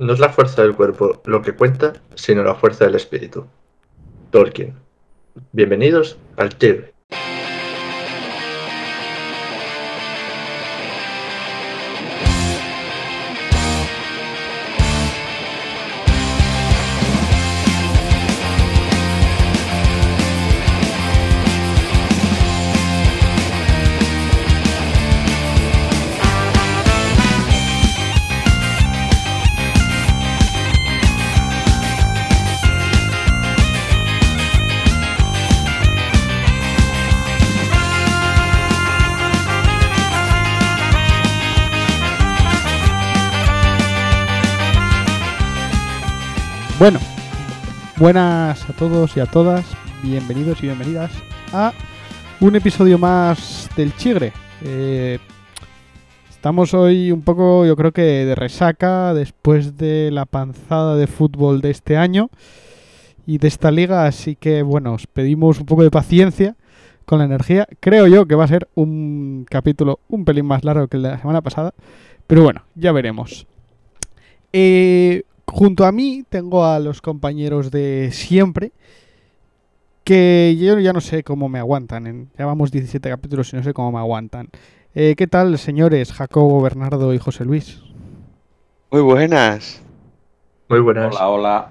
No es la fuerza del cuerpo lo que cuenta, sino la fuerza del espíritu. Tolkien. Bienvenidos al Tigre. Buenas a todos y a todas, bienvenidos y bienvenidas a un episodio más del Chigre. Eh, estamos hoy un poco, yo creo que de resaca después de la panzada de fútbol de este año y de esta liga, así que bueno, os pedimos un poco de paciencia con la energía. Creo yo que va a ser un capítulo un pelín más largo que el de la semana pasada, pero bueno, ya veremos. Eh, junto a mí tengo a los compañeros de siempre que yo ya no sé cómo me aguantan. Ya vamos 17 capítulos y no sé cómo me aguantan. Eh, ¿Qué tal, señores Jacobo, Bernardo y José Luis? Muy buenas. Muy buenas. Hola, hola.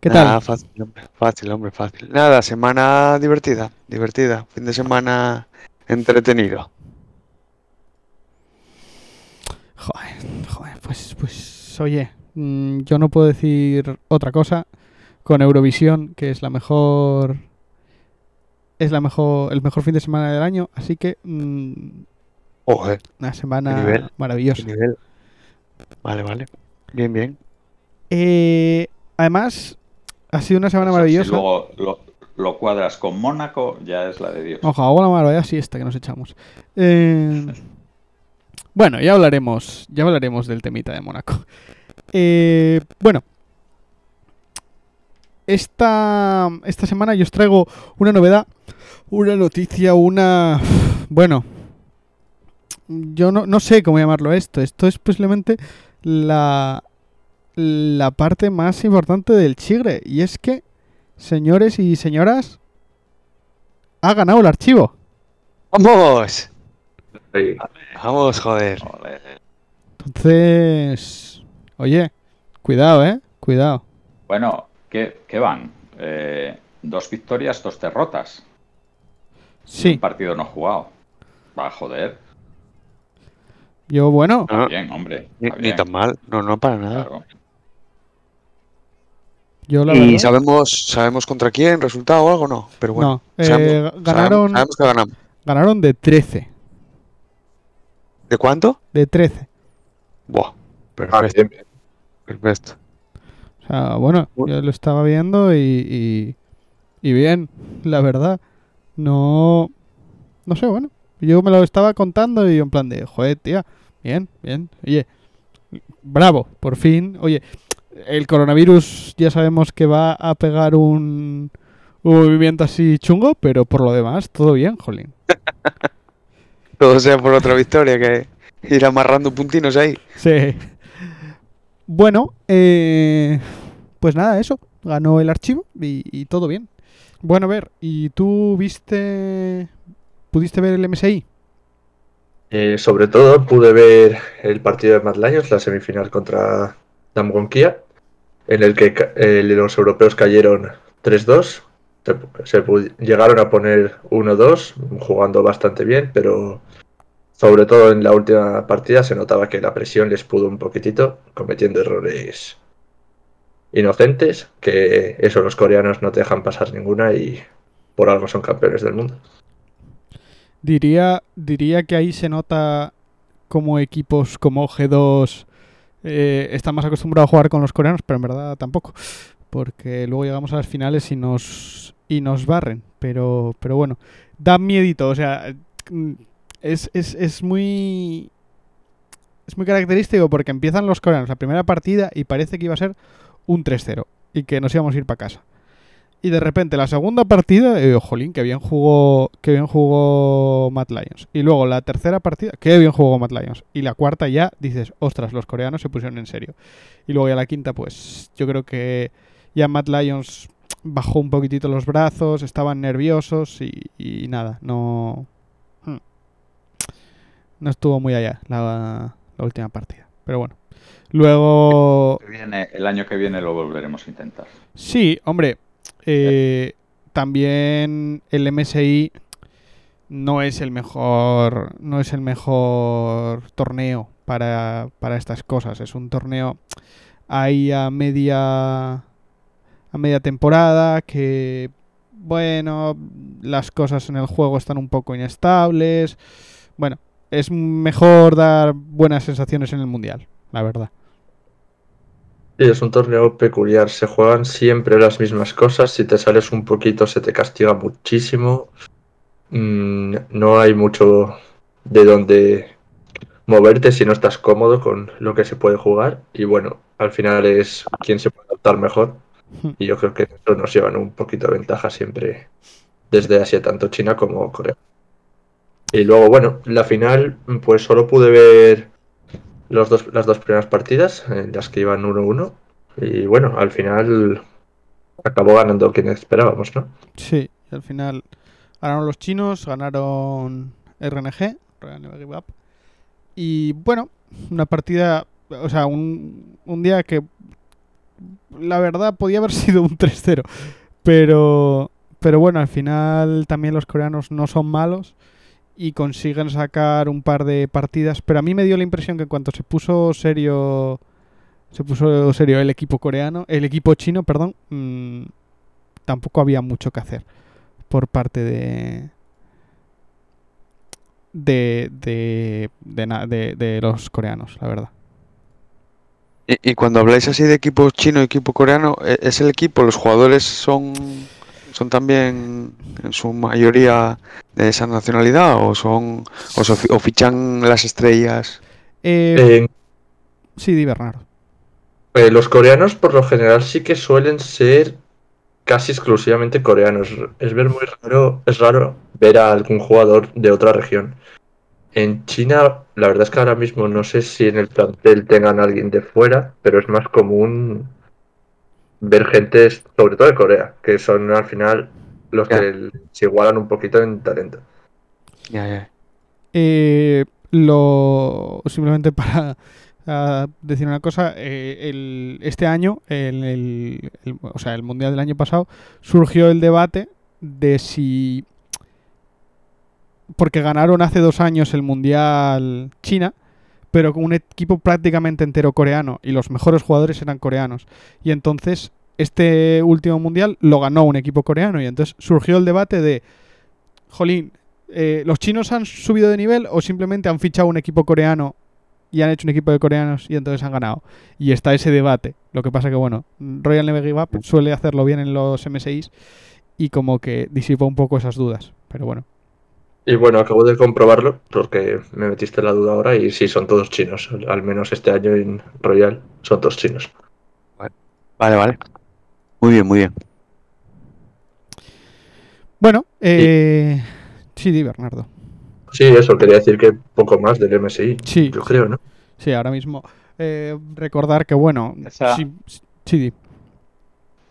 ¿Qué tal? Nada, fácil, hombre, fácil, hombre, fácil. Nada, semana divertida, divertida. Fin de semana entretenido. Joder, joder, pues, pues, oye, mm, yo no puedo decir otra cosa con Eurovisión, que es la mejor, es la mejor, el mejor fin de semana del año, así que mm, Oje, una semana Qué nivel, maravillosa. qué nivel. Vale, vale. Bien, bien. Eh, además, ha sido una semana maravillosa. Si luego lo, lo cuadras con Mónaco, ya es la de Dios. Ojalá, la maravilla siesta que nos echamos. Eh, bueno, ya hablaremos, ya hablaremos del temita de Mónaco. Eh, bueno, esta, esta semana yo os traigo una novedad, una noticia, una... Bueno, yo no, no sé cómo llamarlo esto. Esto es posiblemente la, la parte más importante del chigre. Y es que, señores y señoras, ha ganado el archivo. ¡Vamos! Sí. Vamos, joder. Entonces, oye, cuidado, ¿eh? Cuidado. Bueno, ¿qué, qué van? Eh, dos victorias, dos derrotas. Sí, Un partido no jugado. Va, joder. yo, bueno, Está No, bien, hombre. ni, está ni bien, tan mal. No, no, para nada. claro. yo la ¿Y verdad... sabemos, sabemos contra quién, resultado o algo? No, pero bueno. no, eh, sabemos, ganaron, sabemos que ganamos. ganaron de 13. ¿De cuánto? De 13. Buah, Ah, perfecto, perfecto. O sea, bueno, Bueno. yo lo estaba viendo y, y, y bien, la verdad. No, no sé, bueno. Yo me lo estaba contando y yo en plan de, joder, tía, bien, bien. Oye, bravo, por fin. Oye, el coronavirus ya sabemos que va a pegar un, un movimiento así chungo, pero por lo demás, todo bien, jolín. Todo sea por otra victoria que ir amarrando puntinos ahí. Sí. Bueno, eh, pues nada, eso. Ganó el archivo y, y todo bien. Bueno, a ver, ¿y tú viste... ¿Pudiste ver el MSI? Eh, sobre todo pude ver el partido de Madlaños, la semifinal contra Damgonquia, en el que eh, los europeos cayeron 3-2. Se, llegaron a poner 1-2, jugando bastante bien, pero sobre todo en la última partida se notaba que la presión les pudo un poquitito, cometiendo errores inocentes, que eso los coreanos no te dejan pasar ninguna y por algo son campeones del mundo. Diría, diría que ahí se nota como equipos como G2 eh, están más acostumbrados a jugar con los coreanos, pero en verdad tampoco. Porque luego llegamos a las finales y nos, y nos barren. Pero, pero bueno, da miedito. O sea, mm, es, es, es muy... Es muy característico porque empiezan los coreanos la primera partida y parece que iba a ser un 3-0 y que nos íbamos a ir para casa. Y de repente la segunda partida, eh, jolín, que bien jugó, que bien jugó Matt Lions. Y luego la tercera partida, que bien jugó Matt Lions. Y la cuarta ya dices, ostras, los coreanos se pusieron en serio. Y luego ya la quinta, pues yo creo que ya Matt Lions bajó un poquitito los brazos, estaban nerviosos y, y nada, no... hmm. No estuvo muy allá la, la última partida. Pero bueno. Luego... Viene- el año que viene lo volveremos a intentar. Sí, hombre, eh, también el MSI no es el mejor, no es el mejor torneo para, para estas cosas. Es un torneo ahí a media, a media temporada que, bueno, las cosas en el juego están un poco inestables. Bueno, es mejor dar buenas sensaciones en el mundial, la verdad. Sí, es un torneo peculiar. Se juegan siempre las mismas cosas. Si te sales un poquito, se te castiga muchísimo. Mm, no hay mucho de donde moverte si no estás cómodo con lo que se puede jugar. Y bueno, al final es quien se puede adaptar mejor. Y yo creo que eso nos llevan un poquito de ventaja siempre desde Asia, tanto China como Corea. Y luego, bueno, la final, pues solo pude ver los dos, las dos primeras partidas, en las que iban 1-1. Y bueno, al final acabó ganando quien esperábamos, ¿no? Sí, al final ganaron los chinos, ganaron RNG, Royal Never Give Up. Y bueno, una partida, o sea, un, un día que la verdad podía haber sido un 3-0. Pero, pero bueno, al final también los coreanos no son malos y consiguen sacar un par de partidas. Pero a mí me dio la impresión que en cuanto se puso serio, se puso serio el equipo coreano, el equipo chino, perdón, mm, tampoco había mucho que hacer por parte de de de, de, na- de- de los coreanos, la verdad. Y, y cuando habláis así de equipo chino y equipo coreano, ¿e- ¿es el equipo? ¿Los jugadores son, son también en su mayoría de esa nacionalidad o son o, fichan las estrellas? Eh, Eh, sí, di Bernardo. eh, los coreanos por lo general sí que suelen ser casi exclusivamente coreanos. Es ver muy raro, es raro ver a algún jugador de otra región. En China, la verdad es que ahora mismo no sé si en el plantel tengan a alguien de fuera, pero es más común ver gente, sobre todo de Corea, que son al final los que se igualan un poquito en talento. Ya, ya. Eh, lo simplemente para decir una cosa, eh, el- este año, el, el- el- o sea, el mundial del año pasado, surgió el debate de si porque ganaron hace dos años el mundial China, pero con un equipo prácticamente entero coreano y los mejores jugadores eran coreanos y entonces este último mundial lo ganó un equipo coreano y entonces surgió el debate de Jolín, eh, ¿los chinos han subido de nivel o simplemente han fichado un equipo coreano y han hecho un equipo de coreanos y entonces han ganado? Y está ese debate. Lo que pasa que, bueno, Royal Never Give Up suele hacerlo bien en los MSIs y como que disipa un poco esas dudas. Pero bueno, Y bueno, acabo de comprobarlo porque me metiste la duda ahora y sí, son todos chinos. Al menos este año en Royal son todos chinos. Vale, vale. Muy bien, muy bien. bueno, eh, sí, di Bernardo. Sí, eso, quería decir que poco más del MSI. Sí, Yo creo, ¿no? sí, ahora mismo. eh, recordar que, bueno, Esa- sí, sí, di.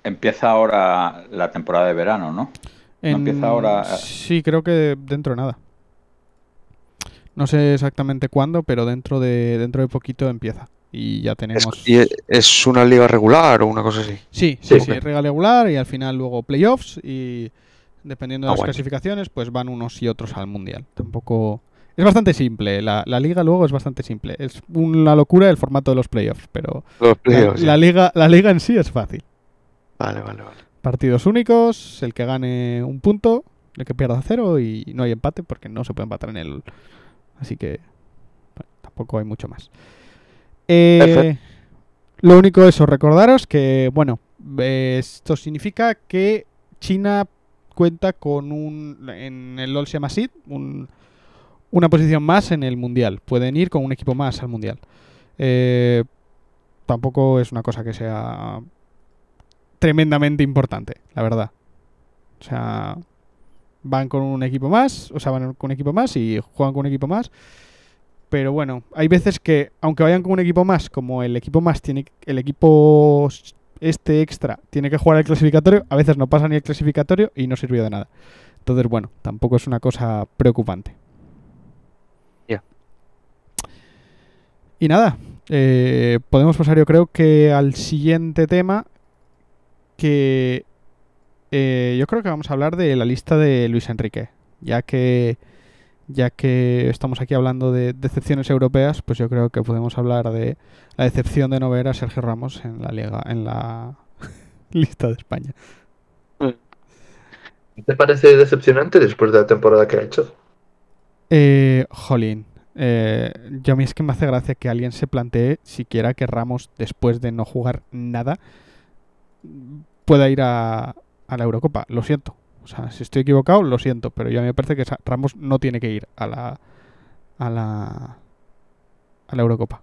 Empieza ahora la temporada de verano, ¿no? ¿No empieza ahora? Sí, creo que dentro de nada. No sé exactamente cuándo, pero dentro de dentro de poquito empieza. Y ya Es, tenemos... y e- es una liga regular o una cosa así. Sí, sí, Sí. sí, regla regular y al final luego playoffs y dependiendo de Ah, las bueno. clasificaciones, pues van unos y otros al mundial. Tampoco... Es bastante simple, la, la liga luego es bastante simple. Es una locura el formato de los playoffs, pero Los la, playoffs, la liga, la liga en sí es fácil. Vale, vale, vale. Partidos únicos, el que gane un punto, el que pierda cero y no hay empate porque no se puede empatar en el... Así que bueno, tampoco hay mucho más. Eh, lo único eso, recordaros que, bueno, esto significa que China cuenta con un, en el LoL se llama Seed, un- una posición más en el Mundial. Pueden ir con un equipo más al Mundial. Eh, tampoco es una cosa que sea tremendamente importante, la verdad. O sea, van con un equipo más, o sea, van con un equipo más y juegan con un equipo más. Pero bueno, hay veces que, aunque vayan con un equipo más, como el equipo más tiene, el equipo este extra tiene que jugar el clasificatorio, a veces no pasa ni el clasificatorio y no sirvió de nada. Entonces, bueno, tampoco es una cosa preocupante. Ya. Y nada, eh, podemos pasar yo creo que al siguiente tema, que eh, yo creo que vamos a hablar de la lista de Luis Enrique, ya que ya que estamos aquí hablando de decepciones europeas, pues yo creo que podemos hablar de la decepción de no ver a Sergio Ramos en la liga, en la lista de España. ¿Te parece decepcionante después de la temporada que ha hecho? Eh, jolín. Eh, yo a mí es que me hace gracia que alguien se plantee siquiera que Ramos, después de no jugar nada, pueda ir a, a la Eurocopa. Lo siento. O sea, si estoy equivocado, lo siento, pero yo a mí me parece que Ramos no tiene que ir a la a la a la Eurocopa.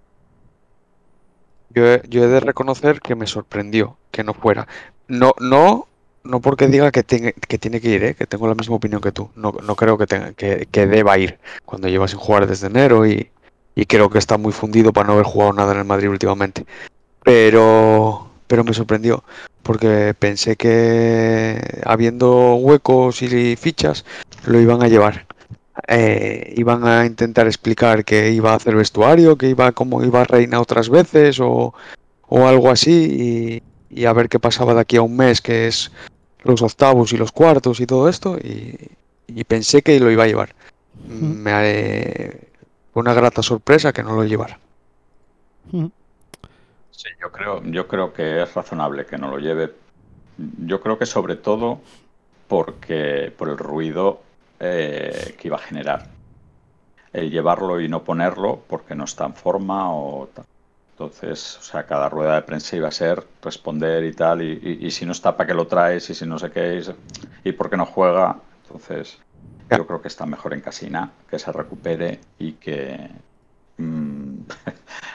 Yo he, yo de reconocer que me sorprendió que no fuera. No, no, no porque diga que, tiene que tiene que ir, ¿eh? que tengo la misma opinión que tú. No, no creo que, tenga, que, que, deba ir cuando lleva sin jugar desde enero y, y creo que está muy fundido para no haber jugado nada en el Madrid últimamente. Pero, pero me sorprendió porque pensé que habiendo huecos y fichas lo iban a llevar. Eh, iban a intentar explicar que iba a hacer vestuario, que iba como iba a Reina otras veces o, o algo así y, y, a ver qué pasaba de aquí a un mes, que es los octavos y los cuartos y todo esto y, y pensé que lo iba a llevar. Me eh, fue una grata sorpresa que no lo llevara. Sí, yo creo, yo creo que es razonable que no lo lleve. Yo creo que sobre todo porque por el ruido eh, que iba a generar. El llevarlo y no ponerlo porque no está en forma o tal. Entonces, o sea, cada rueda de prensa iba a ser responder y tal, y, y, si no está, ¿para qué lo traes? Y si no sé qué, y, y por qué no juega. Entonces, yo creo que está mejor en casina, que se recupere y que... Mmm,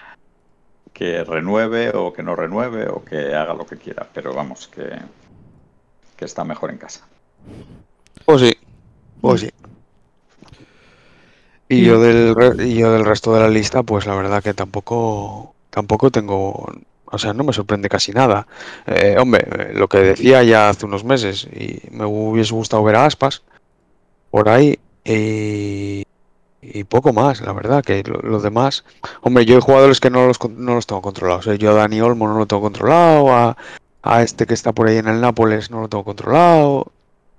que renueve o que no renueve o que haga lo que quiera, pero vamos, que, que está mejor en casa. Pues sí, pues sí. Y yo del y yo del resto de la lista, pues la verdad que tampoco tampoco tengo, o sea, no me sorprende casi nada. Eh, hombre, lo que decía ya hace unos meses y me hubiese gustado ver a Aspas por ahí y, y poco más, la verdad, que los lo demás. Hombre, yo hay jugadores que no los, no los tengo controlados. ¿eh? Yo a Dani Olmo no lo tengo controlado, a, a, este que está por ahí en el Nápoles no lo tengo controlado.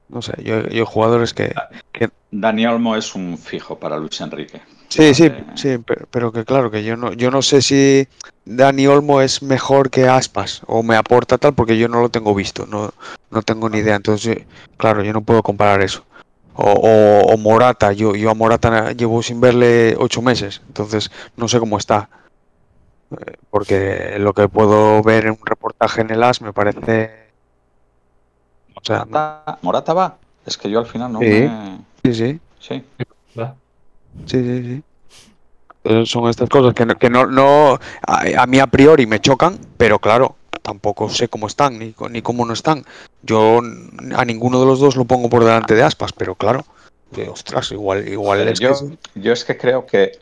No sé, yo, yo hay jugadores que, que... Dani Olmo es un fijo para Luis Enrique. Sí, sí, sí, pero, pero, que claro, que yo no, yo no sé si Dani Olmo es mejor que Aspas o me aporta tal porque yo no lo tengo visto, no, no tengo ni idea. Entonces, claro, yo no puedo comparar eso. O, o, o, Morata. Yo, yo a Morata llevo sin verle ocho meses, entonces no sé cómo está. Porque lo que puedo ver en un reportaje en el AS me parece. O sea, Morata, Morata va. Es que yo al final no sí, me. Sí, sí. Sí. Va. Sí, sí, sí. Entonces son estas cosas que no, que no, no a, a, mí a priori me chocan, pero claro, tampoco sé cómo están ni, ni cómo no están. Yo a ninguno de los dos lo pongo por delante de aspas, pero claro, ostras, igual, igual es yo, que... yo es que creo que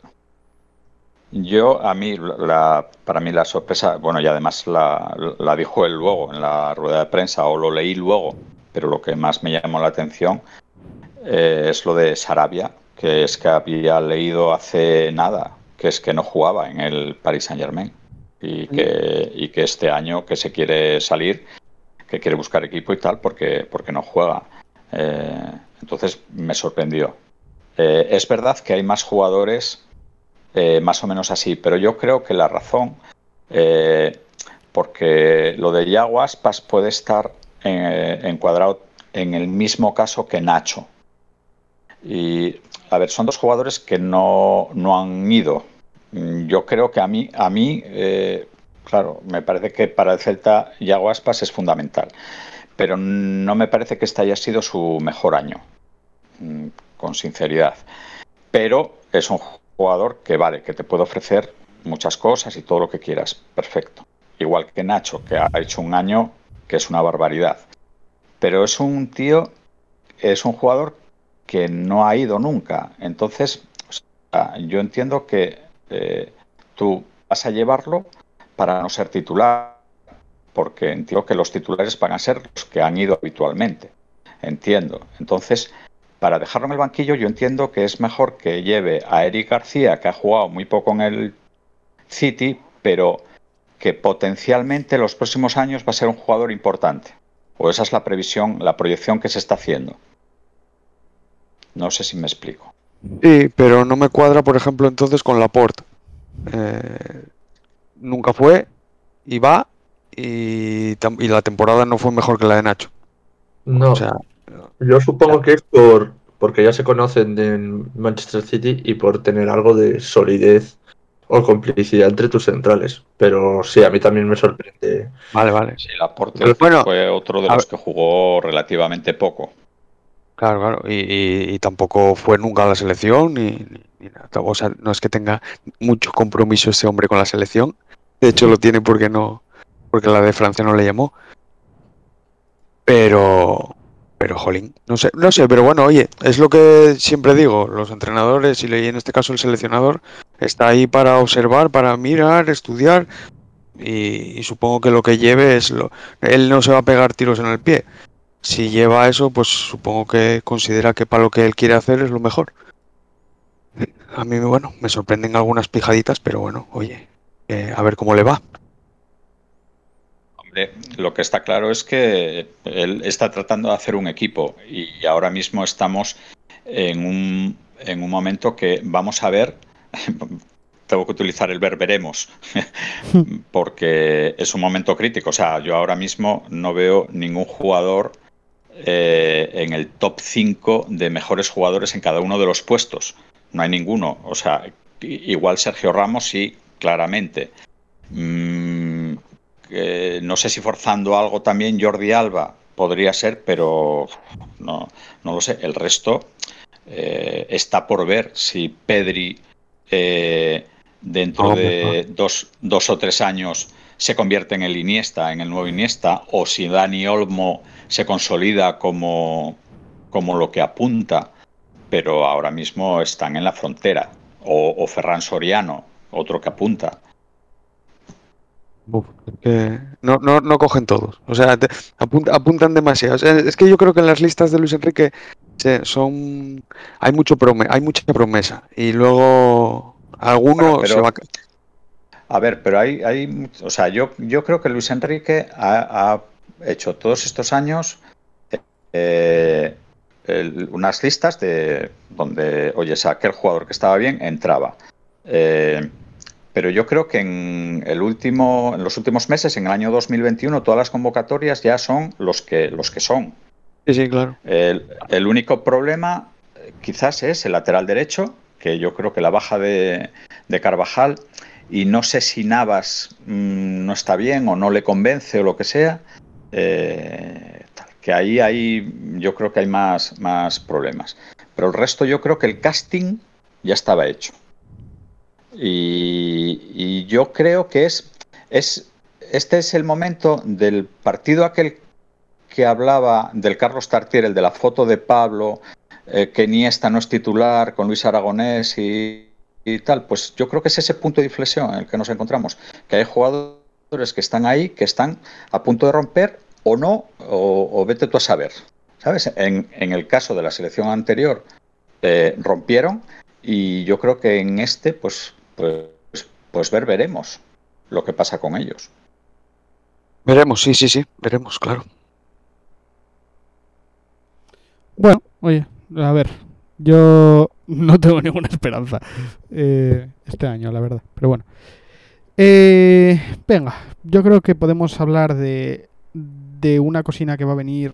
yo, a mí, la, para mí la sorpresa, bueno, y además la, la, dijo él luego en la rueda de prensa, o lo leí luego, pero lo que más me llamó la atención eh, es lo de Sarabia, que es que había leído hace nada, que es que no jugaba en el Paris Saint Germain y que, y que este año que se quiere salir, que quiere buscar equipo y tal, porque, porque no juega. Eh, entonces me sorprendió. Eh, es verdad que hay más jugadores eh, más o menos así, pero yo creo que la razón, porque lo de Yago Aspas puede estar en, encuadrado en el mismo caso que Nacho. Y, a ver, son dos jugadores que no, no han ido. Yo creo que a mí, a mí eh, claro, me parece que para el Celta Yago Aspas es fundamental. Pero no me parece que este haya sido su mejor año, mm, con sinceridad. Pero es un jugador que vale, que te puede ofrecer muchas cosas y todo lo que quieras, perfecto. Igual que Nacho, que ha hecho un año que es una barbaridad. Pero es un tío es un jugador que no ha ido nunca. Entonces, yo entiendo que eh, tú vas a llevarlo para no ser titular, porque entiendo que los titulares van a ser los que han ido habitualmente. Entiendo. Entonces, para dejarlo en el banquillo, yo entiendo que es mejor que lleve a Eric García, que ha jugado muy poco en el City, pero que potencialmente en los próximos años va a ser un jugador importante. O esa es la previsión, la proyección que se está haciendo. No sé si me explico. Sí, pero no me cuadra, por ejemplo, entonces con Laporte. Eh, nunca fue y va y, y, la temporada no fue mejor que la de Nacho. No, o sea, yo supongo que es por porque ya se conocen en Manchester City y por tener algo de solidez o complicidad entre tus centrales. Pero sí, a mí también me sorprende. Vale, vale. Sí, Laporte bueno, fue otro de los que jugó relativamente poco. Claro, claro. Y, tampoco fue nunca a la selección, ni, nada. O sea, no es que tenga mucho compromiso ese hombre con la selección. De hecho, lo tiene porque no, porque la de Francia no le llamó. Pero, pero jolín, no sé, no sé, pero bueno, oye, es lo que siempre digo, los entrenadores y en este caso el seleccionador está ahí para observar, para mirar, estudiar y, supongo que lo que lleve es lo, él no se va a pegar tiros en el pie. Si lleva eso, pues supongo que considera que para lo que él quiere hacer es lo mejor. A mí, bueno, me sorprenden algunas pijaditas, pero bueno, oye, eh, a ver cómo le va lo que está claro es que él está tratando de hacer un equipo y ahora mismo estamos en un, en un momento que vamos a ver, tengo que utilizar el ver veremos, porque es un momento crítico. O sea, yo ahora mismo no veo ningún jugador eh, en el top 5 de mejores jugadores en cada uno de los puestos. No hay ninguno. O sea, igual Sergio Ramos sí, claramente. Mm, no sé si forzando algo también Jordi Alba podría ser, pero no, no lo sé. El resto eh, está por ver si Pedri eh, dentro de dos, dos, o tres años se convierte en el Iniesta, en el nuevo Iniesta, o si Dani Olmo se consolida como, como lo que apunta, pero ahora mismo están en la frontera, o, o Ferran Soriano, otro que apunta no, no, no cogen todos. O sea, apuntan demasiado. es que yo creo que en las listas de Luis Enrique son hay mucho hay mucha promesa. Y luego alguno se va a... ver, pero hay, hay o sea, yo, yo creo que Luis Enrique ha, hecho todos estos años eh, unas listas de donde, oye, aquel jugador que estaba bien entraba. Eh, pero yo creo que en, el último, en los últimos meses, en el año 2021, todas las convocatorias ya son los que, los que son. Sí, sí, claro. El, único problema eh, quizás es el lateral derecho, que yo creo que la baja de, Carvajal, y no sé si Navas mm, no está bien o no le convence o lo que sea, eh, que ahí hay, yo creo que hay más, más problemas. Pero el resto yo creo que el casting ya estaba hecho. Y, yo creo que es, es, este es el momento del partido aquel que hablaba del Carlos Tartier, el de la foto de Pablo, eh, que Iniesta no es titular, con Luis Aragonés y, tal, pues yo creo que es ese punto de inflexión en el que nos encontramos, que hay jugadores que están ahí, que están a punto de romper o no, o, vete tú a saber. ¿Sabes? En, el caso de la selección anterior, eh, rompieron y yo creo que en este, pues pues, pues ver, veremos lo que pasa con ellos. Veremos, sí, sí, sí, veremos, claro. Bueno, oye, a ver, yo no tengo ninguna esperanza eh, este año, la verdad, pero bueno. Eh, venga, yo creo que podemos hablar de, de una cocina que va a venir,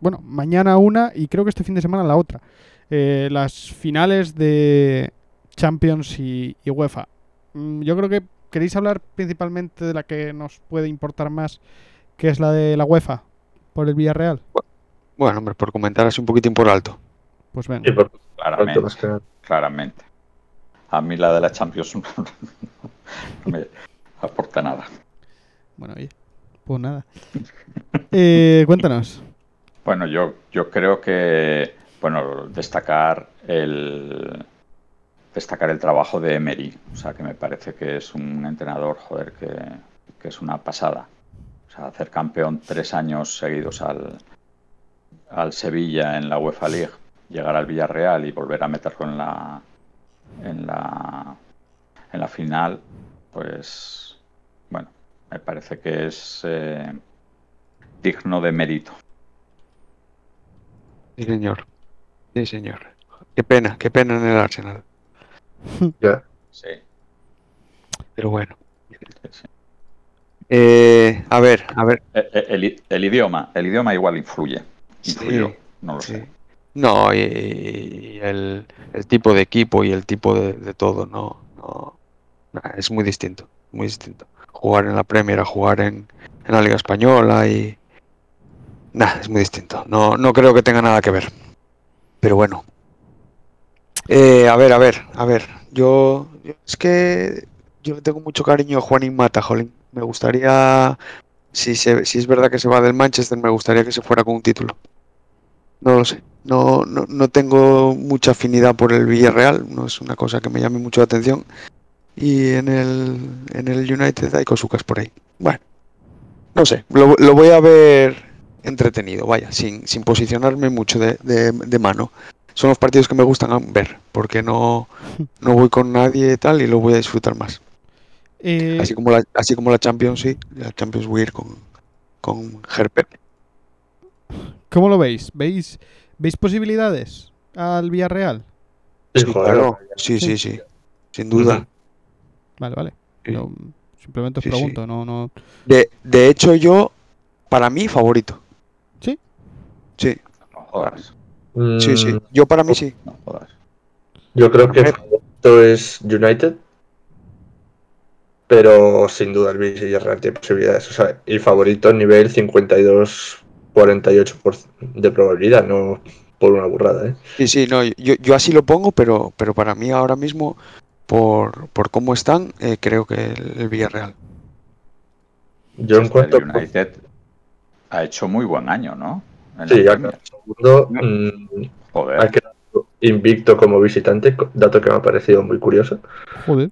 bueno, mañana una y creo que este fin de semana la otra. Eh, las finales de, Champions y, UEFA. Mm, yo creo que queréis hablar principalmente de la que nos puede importar más, que es la de la UEFA, por el Villarreal. Bueno, hombre, por comentar así un poquitín por alto. Pues venga. Claramente, claramente. A mí la de la Champions no me aporta nada. Bueno, oye, pues nada. Eh, cuéntanos. Bueno, yo, yo creo que, bueno, destacar el destacar el trabajo de Emery, o sea, que me parece que es un entrenador, joder, que, que es una pasada. O sea, hacer campeón tres años seguidos al, al Sevilla en la UEFA League, llegar al Villarreal y volver a meterlo en la en la en la final, pues bueno, me parece que es eh, digno de mérito. Sí, señor. Sí, señor. Qué pena, qué pena en el Arsenal. Ya. Sí, Pero bueno. sí, sí. Eh, a ver, a ver. Eh, eh, El, i- el idioma, el idioma igual influye. Sí, Influyó, no lo sí. sé. No, y, el, tipo de equipo y el tipo de, de todo, no, no. Es muy distinto, muy distinto. Jugar en la Premier jugar en, la Liga Española y. Nah, es muy distinto. No, no creo que tenga nada que ver. Pero bueno. Eh, a ver, a ver, a ver. Yo, yo- es que yo le tengo mucho cariño a Juanín Mata, jolín. Me gustaría, si, se, si es verdad que se va del Manchester, me gustaría que se fuera con un título. No lo sé. No, no, no tengo mucha afinidad por el Villarreal. No es una cosa que me llame mucho la atención. Y en el, en el United hay cosucas por ahí. Bueno, no sé. Lo, lo voy a ver entretenido, vaya, sin, sin posicionarme mucho de, de- de mano. Son los partidos que me gustan ver, porque no, no voy con nadie y tal y lo voy a disfrutar más. Eh, Así como la, así como la Champions, sí. La Champions voy a ir con, con Gerpe. ¿Cómo lo veis? ¿Veis, ¿Veis posibilidades al Villarreal? Sí, claro. Sí, sí, sí. Sin duda. Vale, vale. Sí. Yo simplemente os Sí, sí. pregunto, no, no. De, de hecho, yo, para mí, favorito. ¿Sí? Sí, No jodas, sí, sí. Mm, Yo para mí sí. no jodas. Yo creo que esto es United. Pero sin duda el Villarreal tiene posibilidades. O sea, y favorito nivel 52-48% de probabilidad, no por una burrada, ¿eh? Sí, sí, no, yo, yo así lo pongo, pero, pero para mí ahora mismo, por, por cómo están, eh, creo que el, el Villarreal. Yo en cuanto el United ha hecho muy buen año, ¿no? En Sí, ya segundo, mm, Joder. ha quedado invicto como visitante, dato que me ha parecido muy curioso. Joder.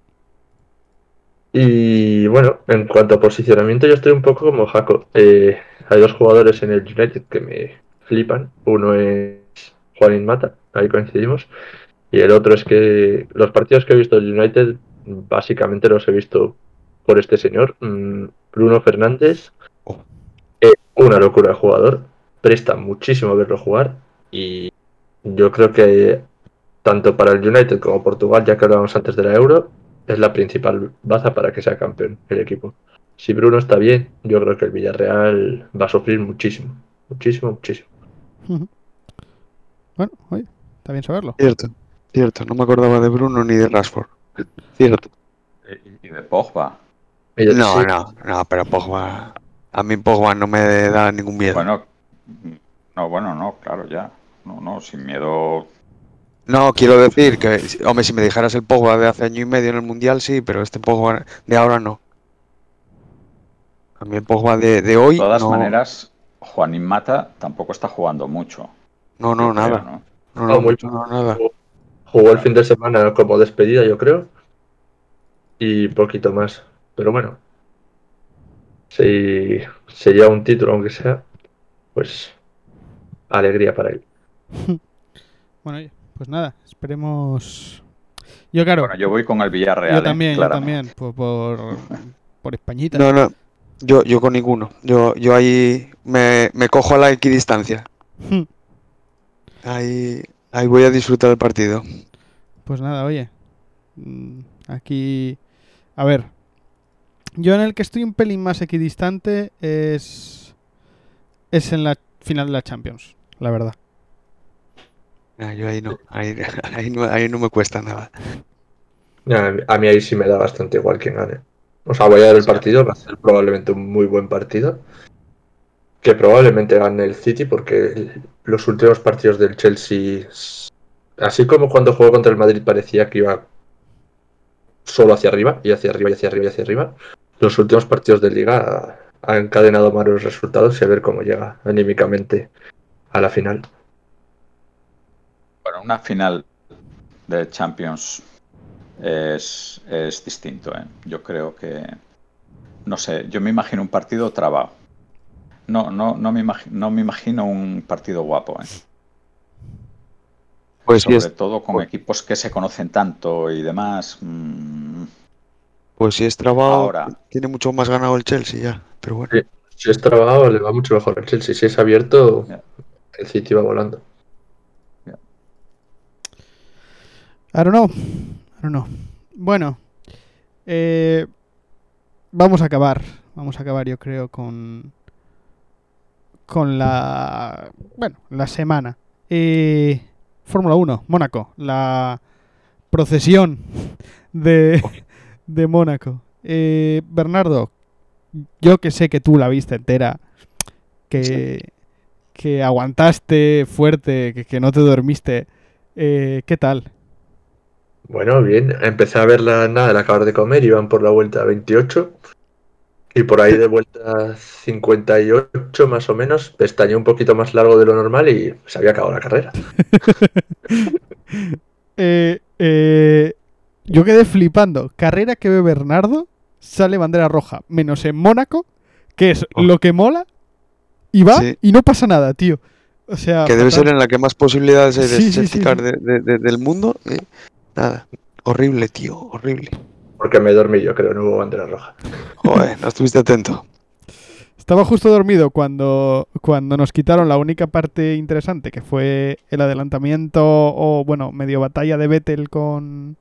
Y bueno, en cuanto a posicionamiento, yo estoy un poco como Jaco. Eh, hay dos jugadores en el United que me flipan. Uno es Juanín Mata, ahí coincidimos. Y el otro es que los partidos que he visto del United, básicamente los he visto por este señor, mm, Bruno Fernández. Oh. Es una locura de jugador, presta muchísimo verlo jugar. Y yo creo que tanto para el United como Portugal, ya que hablábamos antes de la Euro, es la principal baza para que sea campeón el equipo. Si Bruno está bien, yo creo que el Villarreal va a sufrir muchísimo. Muchísimo, muchísimo. Bueno, oye, está bien saberlo. Cierto, cierto. No me acordaba de Bruno ni de Rashford. Cierto. Y de Pogba. No, sí, no, no, pero Pogba. A mí Pogba no me da ningún miedo. Bueno, no, bueno, no, claro, ya. No, no, sin miedo. No, quiero decir que, hombre, si me dijeras el Pogba de hace año y medio en el Mundial, sí, pero este Pogba de ahora no. A mí el Pogba de, de hoy, De todas no, maneras, Juanín Mata tampoco está jugando mucho. no, no, yo creo, nada. ¿no? No, No, no, nada. Jugó el fin de semana como despedida, yo creo. Y poquito más. Pero bueno. Si sería un título, aunque sea, pues alegría para él. Bueno, pues nada, esperemos. Yo, claro, Bueno, yo voy con el Villarreal. yo ¿eh? también, yo Claramente. también, por, por, por Españita. No, no. Yo, yo con ninguno. Yo, yo ahí me, me cojo a la equidistancia. Ahí, ahí voy a disfrutar del partido. Pues nada, oye. mm, Aquí. A ver. Yo en el que estoy un pelín más equidistante es. Es en la final de la Champions, la verdad. Ah, yo ahí no. Ahí, ahí no, ahí no me cuesta nada. A a mí ahí sí me da bastante igual quién gane. O sea, voy a ver el partido, va a ser probablemente un muy buen partido. Que probablemente gane el City porque los últimos partidos del Chelsea, así como cuando jugó contra el Madrid parecía que iba solo hacia arriba, y hacia arriba, y hacia arriba, y hacia arriba, los últimos partidos de liga han encadenado malos resultados y a ver cómo llega anímicamente a la final. Bueno, una final de Champions es, es distinto. ¿eh? Yo creo que, no sé, yo me imagino un partido trabado. No, no, no, me, imagino, no me imagino un partido guapo. ¿eh? Pues Sobre es, todo con equipos que se conocen tanto y demás. mm, pues si es trabado, Ahora. tiene mucho más ganado el Chelsea ya. Pero bueno, Sí. Si es trabado, le va mucho mejor al Chelsea. Si es abierto, el City va volando. I don't know. Don't know. Bueno, eh, vamos a acabar. Vamos a acabar, yo creo, con con la bueno, la semana. Eh, Fórmula 1, Mónaco, la procesión de, de Mónaco. Eh, Bernardo, yo que sé que tú la viste entera, que, que aguantaste fuerte, que, que no te dormiste, eh, ¿qué tal? Bueno, bien. Empecé a verla nada, al acabar de comer, iban por la vuelta 28. Y por ahí de vuelta 58 más o menos, pestañé un poquito más largo de lo normal y se había acabado la carrera. Eh, eh, yo quedé flipando. Carrera que ve Bernardo, sale bandera roja, menos en Mónaco, que es Oh. lo que mola, y va Sí. y no pasa nada, tío. O sea, que debe fatal. ser en la que más posibilidades hay de Sí, sí, safety sí, car sí. de- de- de- del mundo. y nada, horrible, tío, horrible. Porque me dormí yo, creo, no hubo bandera roja. Joder, no estuviste atento. Estaba justo dormido cuando, cuando nos quitaron la única parte interesante, que fue el adelantamiento o, bueno, medio batalla de Vettel con,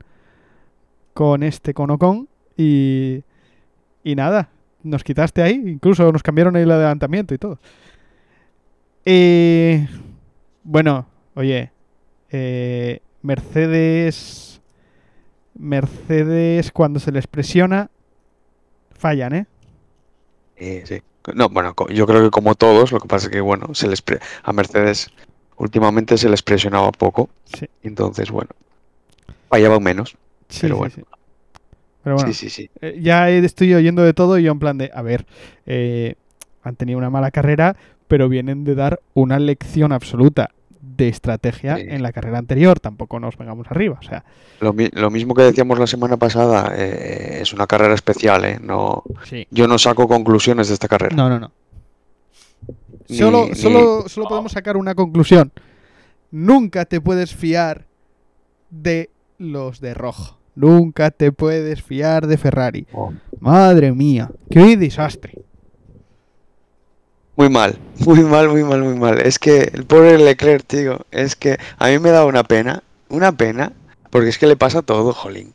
con este, con Ocon. Y, y nada, nos quitaste ahí. Incluso nos cambiaron el adelantamiento y todo. Eh, bueno, oye, eh, Mercedes... Mercedes cuando se les presiona, fallan, ¿eh? Sí, sí. No, bueno, yo creo que como todos, lo que pasa es que, bueno, se les pre- a Mercedes últimamente se les presionaba poco. Sí. Entonces, bueno, fallaban menos. Sí, Pero sí, bueno. sí. Pero bueno, Sí, sí, sí. eh, ya estoy oyendo de todo y yo en plan de, a ver, eh, han tenido una mala carrera, pero vienen de dar una lección absoluta de estrategia Sí. en la carrera anterior. Tampoco nos vengamos arriba. O sea, Lo, mi- lo mismo que decíamos la semana pasada, eh, es una carrera especial, ¿eh? No, sí. yo no saco conclusiones de esta carrera. No, no, no. Ni- Solo, ni- solo, solo podemos sacar una conclusión. Nunca te puedes fiar de los de rojo. Nunca te puedes fiar de Ferrari. Oh. Madre mía, qué desastre. Muy mal, muy mal, muy mal, muy mal. Es que el pobre Leclerc, tío, es que a mí me da una pena, una pena, porque es que le pasa todo, jolín.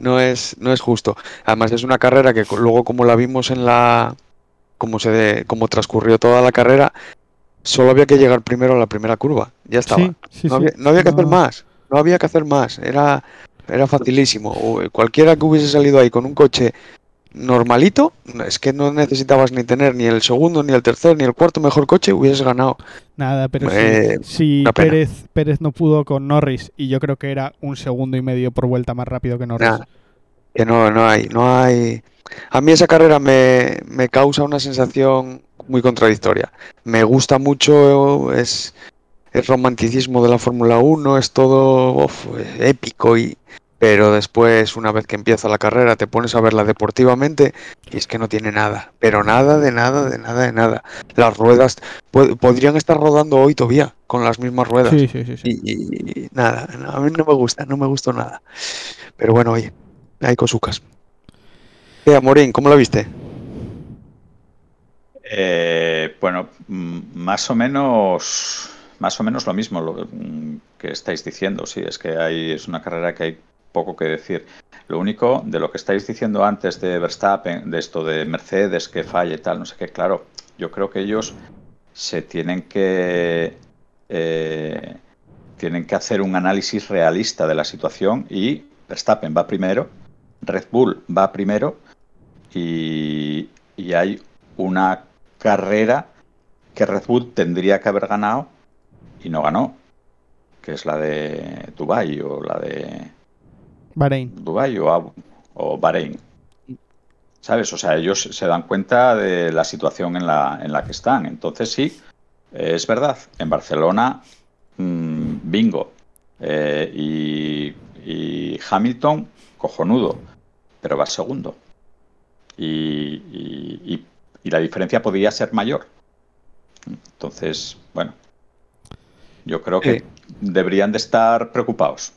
No es, no es justo. Además es una carrera que luego como la vimos en la, como se, de- como transcurrió toda la carrera, solo había que llegar primero a la primera curva. Ya estaba. Sí, sí, no, había, no había que hacer más, no había que hacer más. Era, era facilísimo. O Cualquiera que hubiese salido ahí con un coche normalito, es que no necesitabas ni tener ni el segundo, ni el tercer, ni el cuarto mejor coche, hubieses ganado. Nada, pero Eh, si. Pérez, Pérez no pudo con Norris y yo creo que era un segundo y medio por vuelta más rápido que Norris. Nah, que no, no hay, no hay. A mí esa carrera me, me causa una sensación muy contradictoria. Me gusta mucho, es, es romanticismo de la Fórmula 1, es todo uf, épico y pero después, una vez que empieza la carrera, te pones a verla deportivamente y es que no tiene nada, pero nada, de nada, de nada, de nada. Las ruedas po- podrían estar rodando hoy todavía con las mismas ruedas. Sí, sí, sí. sí. Y, y- y nada, no, a mí no me gusta, no me gustó nada. Pero bueno, oye, hay cosucas. ¿Qué, Amorín, cómo la viste? Eh, bueno, más o menos, más o menos lo mismo lo que estáis diciendo. Sí, es que hay, es una carrera que hay poco que decir. Lo único de lo que estáis diciendo antes de Verstappen, de esto de Mercedes que falla y tal, no sé qué, claro, yo creo que ellos se tienen que eh, tienen que hacer un análisis realista de la situación y Verstappen va primero, Red Bull va primero y, y hay una carrera que Red Bull tendría que haber ganado y no ganó, que es la de Dubai o la de Bahrein. Dubai o, Abu- o Bahrein. ¿Sabes? O sea, ellos se dan cuenta de la situación en la, en la que están. Entonces sí, es verdad, en Barcelona, mm, bingo. Eh, y, y Hamilton, cojonudo, pero va segundo. Y, y- y- y la diferencia podría ser mayor. Entonces, bueno, yo creo que Sí. deberían de estar preocupados.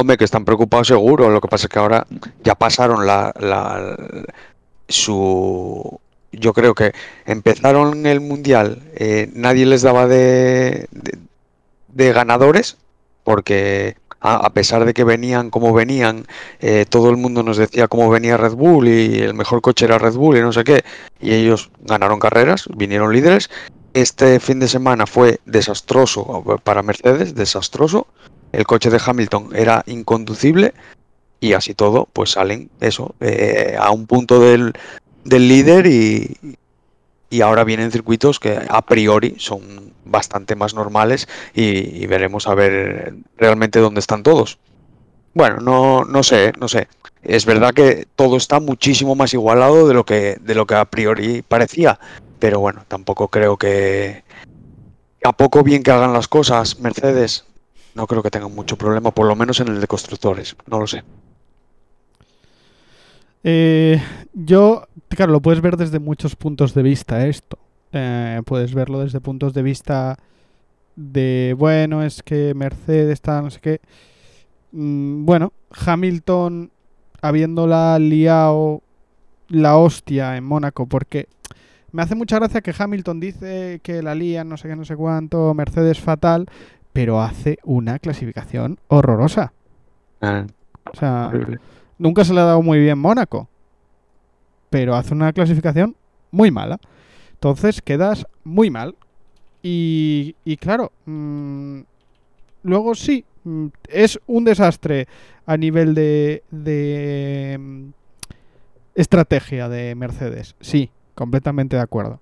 Hombre, que están preocupados seguro. Lo que pasa es que ahora ya pasaron la, la- su. Yo creo que empezaron el mundial, eh, nadie les daba de, de, ganadores, porque a, a pesar de que venían como venían, eh, todo el mundo nos decía cómo venía Red Bull y el mejor coche era Red Bull y no sé qué, y ellos ganaron carreras, vinieron líderes. Este fin de semana fue desastroso para Mercedes, desastroso el coche de Hamilton era inconducible y así todo, pues salen eso, eh, a un punto del, del líder y, y ahora vienen circuitos que a priori son bastante más normales y, y veremos a ver realmente dónde están todos. Bueno, no, no sé, no sé. Es verdad que todo está muchísimo más igualado de lo que, de lo que a priori parecía, pero bueno, tampoco creo que a poco bien que hagan las cosas, Mercedes, no creo que tengan mucho problema, por lo menos en el de constructores. No lo sé. Eh, yo, claro, lo puedes ver desde muchos puntos de vista esto. Eh, puedes verlo desde puntos de vista de, bueno, es que Mercedes está, no sé qué. Mm, bueno, Hamilton habiéndola liado la hostia en Mónaco, porque me hace mucha gracia que Hamilton dice que la lía, no sé qué, no sé cuánto, Mercedes fatal, pero hace una clasificación horrorosa. Ah, O sea, horrible. nunca se le ha dado muy bien Mónaco, pero hace una clasificación muy mala. Entonces quedas muy mal. Y, y claro, mm, luego sí, mm, es un desastre a nivel de, de mm, estrategia de Mercedes. Sí, completamente de acuerdo.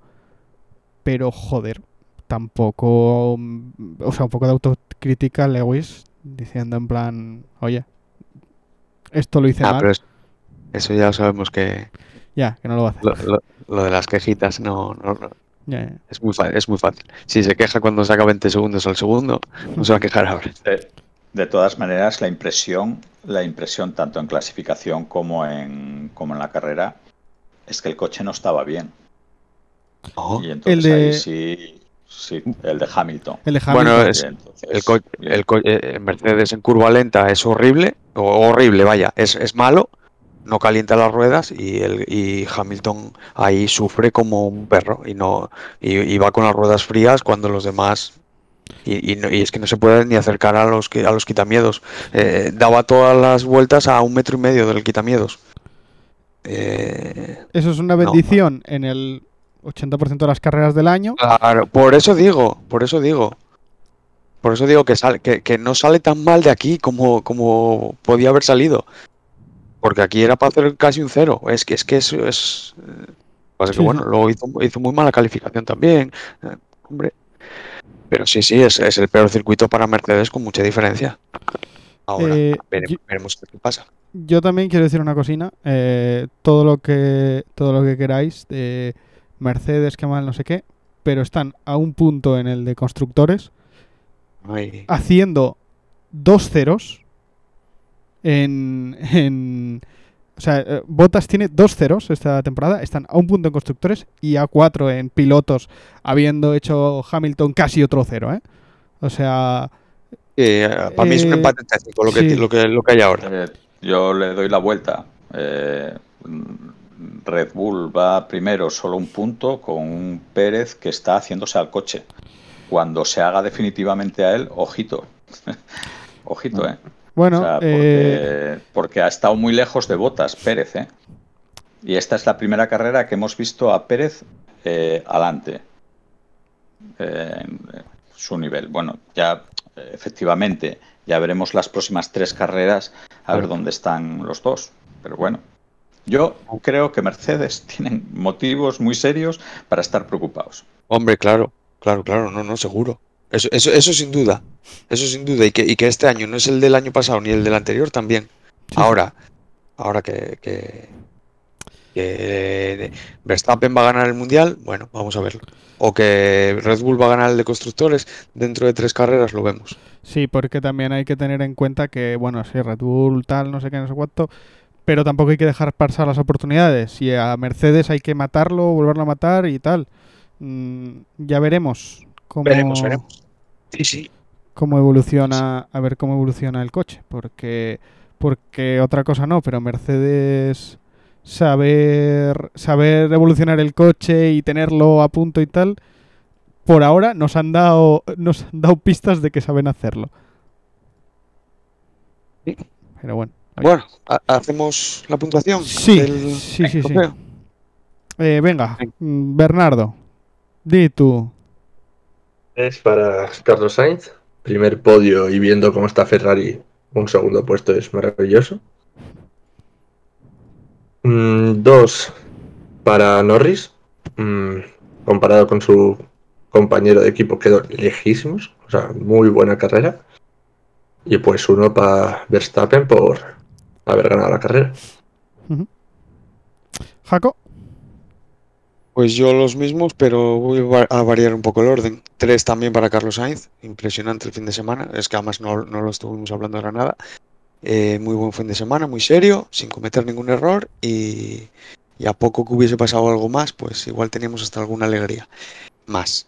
Pero joder, tampoco, o sea, un poco de autocrítica Lewis diciendo en plan, oye, esto lo hice Ah, mal. pero es- eso ya sabemos que Ya, que no lo va a hacer. lo, lo- lo de las quejitas no, no- no- Ya, ya. es, muy fácil, es muy fácil. Si se queja cuando saca 20 segundos al segundo, no se va a quejar ahora. De, de todas maneras, la impresión, la impresión tanto en clasificación como en, como en la carrera, es que el coche no estaba bien. No, Y entonces El de- ahí sí, sí, el de Hamilton. El de Bueno, Hamilton. es- Y entonces, el, co- bien. el co- eh, Mercedes en curva lenta es horrible, o horrible, vaya, es, es malo, no calienta las ruedas y, el, y Hamilton ahí sufre como un perro y no y, y va con las ruedas frías cuando los demás y, y no- y es que no se puede ni acercar a los a los quitamiedos. Eh, daba todas las vueltas a un metro y medio del quitamiedos. Eh, Eso es una no. bendición en el 80% de las carreras del año. Claro, por eso digo, por eso digo. Por eso digo que, sale, que, que no sale tan mal de aquí como, como podía haber salido. Porque aquí era para hacer casi un cero. Es que es que eso es. eh, Pasa que Sí, bueno, sí. luego hizo, hizo muy mala calificación también. eh, hombre. Pero sí, sí, es, es el peor circuito para Mercedes con mucha diferencia. Ahora, Eh, vere- yo- veremos qué pasa. Yo también quiero decir una cocina. eh, todo lo que todo lo que queráis Mercedes, que mal, no sé qué, pero están a un punto en el de constructores Ay, haciendo dos ceros en, en o sea, eh, Bottas tiene dos ceros esta temporada, están a un punto en constructores y a cuatro en pilotos, habiendo hecho Hamilton casi otro cero, ¿eh? O sea, eh, para mí es un eh, empate técnico lo que, lo que, lo que hay ahora. Eh, yo le doy la vuelta. Red Bull va primero solo un punto con un Pérez que está haciéndose al coche. Cuando se haga definitivamente a él, ojito. ojito, ¿eh? bueno, O sea, eh, porque, porque ha estado muy lejos de botas Pérez, ¿eh? Y esta es la primera carrera que hemos visto a Pérez eh, adelante. Eh, en su nivel. Bueno, ya efectivamente, ya veremos las próximas tres carreras a ver dónde están los dos. Pero bueno, yo creo que Mercedes tienen motivos muy serios para estar preocupados. Hombre, claro, claro, claro, no, no, seguro. Eso, eso, eso sin duda, eso sin duda. Y que, y que este año no es el del año pasado ni el del anterior también. sí, Ahora, ahora que, que- Que Verstappen va a ganar el mundial, bueno, vamos a verlo. O que Red Bull va a ganar el de constructores, dentro de tres carreras lo vemos. Sí, porque también hay que tener en cuenta que, bueno, sí, Red Bull tal, no sé qué, no sé cuánto, pero tampoco hay que dejar pasar las oportunidades. Y a Mercedes hay que matarlo, volverlo a matar y tal. Mm, ya veremos cómo, Veremos, veremos. Sí, sí. cómo evoluciona, a ver cómo evoluciona el coche, porque porque otra cosa no, pero Mercedes saber saber evolucionar el coche y tenerlo a punto y tal, por ahora nos han dado nos han dado pistas de que saben hacerlo. Sí. Pero bueno. Bueno, ha- hacemos la puntuación. Sí, del sí, sí. Eh, venga, Venga. mm, Bernardo, di tú. Es para Carlos Sainz. Primer podio y viendo cómo está Ferrari, un segundo puesto es maravilloso. Mm, dos para Norris. Mm, comparado con su compañero de equipo quedó lejísimos. O sea, muy buena carrera. Y pues uno para Verstappen por haber ganado la carrera. Jaco, Pues yo los mismos, pero voy a variar un poco el orden. Tres también para Carlos Sainz, impresionante el fin de semana. Es que además no, no lo estuvimos hablando ahora nada. Eh, muy buen fin de semana, muy serio, sin cometer ningún error y, y a poco que hubiese pasado algo más, pues igual teníamos hasta alguna alegría. Más.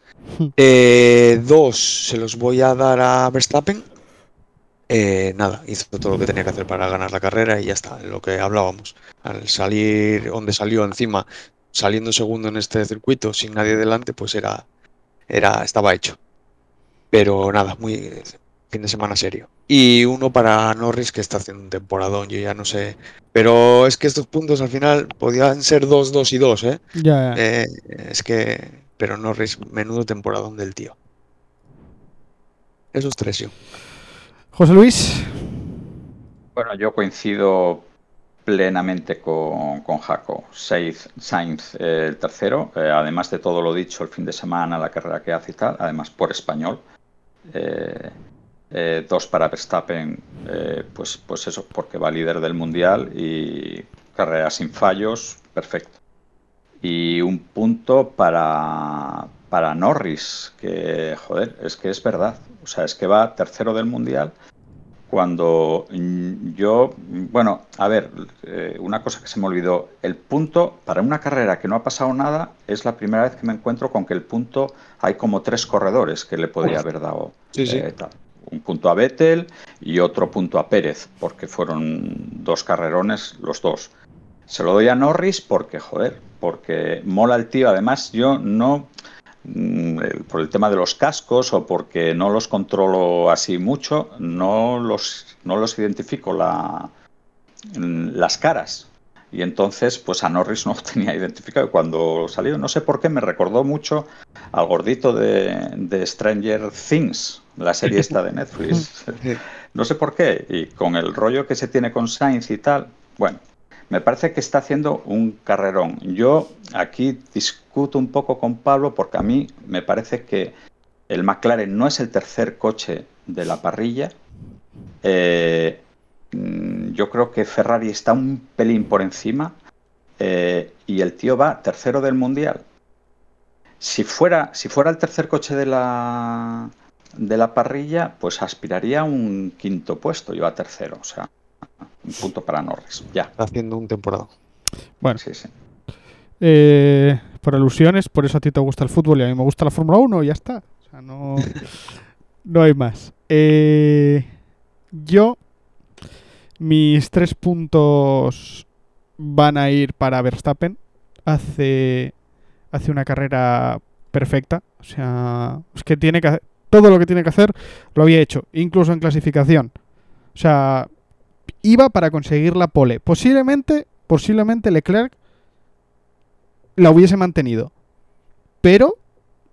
Eh, dos, se los voy a dar a Verstappen. Eh, nada, hizo todo lo que tenía que hacer para ganar la carrera y ya está, lo que hablábamos. Al salir donde salió encima, saliendo segundo en este circuito sin nadie delante, pues era, era, estaba hecho. Pero nada, muy fin de semana serio. Y uno para Norris que está haciendo un temporadón, yo ya no sé. Pero es que estos puntos al final podían ser 2, 2 y 2, ¿eh? ya. Eh, es que, pero Norris, menudo temporadón del tío. Esos tres yo. José Luis, Bueno, yo coincido plenamente con, con Jaco. Sainz, Sainz, eh, el tercero, eh, además de todo lo dicho el fin de semana, la carrera que hace y tal, además por español. Eh, dos para Verstappen, pues, pues eso, porque va líder del mundial y carrera sin fallos, perfecto. Y un punto para, para Norris, que joder, es que es verdad. O sea, es que va tercero del mundial cuando yo, bueno, a ver, eh, una cosa que se me olvidó, el punto para una carrera que no ha pasado nada es la primera vez que me encuentro con que el punto hay como tres corredores que le podría haber dado. Sí, sí. eh, tal. Un punto a Vettel y otro punto a Pérez, porque fueron dos carrerones los dos. Se lo doy a Norris porque, joder, porque mola el tío. Además, yo no, por el tema de los cascos o porque no los controlo así mucho, no los, no los identifico la, mm, las caras. Y entonces, pues a Norris no tenía identificado. Cuando salió, no sé por qué, me recordó mucho al gordito de, de Stranger Things, la serie esta de Netflix. No sé por qué. Y con el rollo que se tiene con Sainz y tal, bueno, me parece que está haciendo un carrerón. Yo aquí discuto un poco con Pablo porque a mí me parece que el McLaren no es el tercer coche de la parrilla. Eh, mm, yo creo que Ferrari está un pelín por encima eh, y el tío va tercero del mundial. Si fuera, si fuera el tercer coche de la, de la parrilla, pues aspiraría a un quinto puesto, yo a tercero, o sea, un punto para Norris. Ya, Está haciendo un temporada. bueno, sí, sí. eh, por alusiones, por eso a ti te gusta el fútbol y a mí me gusta la Fórmula 1 y ya está. O sea, no, no hay más. Eh, yo, mis tres puntos van a ir para Verstappen. Hace, hace una carrera perfecta. O sea, es que tiene que hacer, todo lo que tiene que hacer lo había hecho, incluso en clasificación. O sea, iba para conseguir la pole. Posiblemente, posiblemente Leclerc la hubiese mantenido. Pero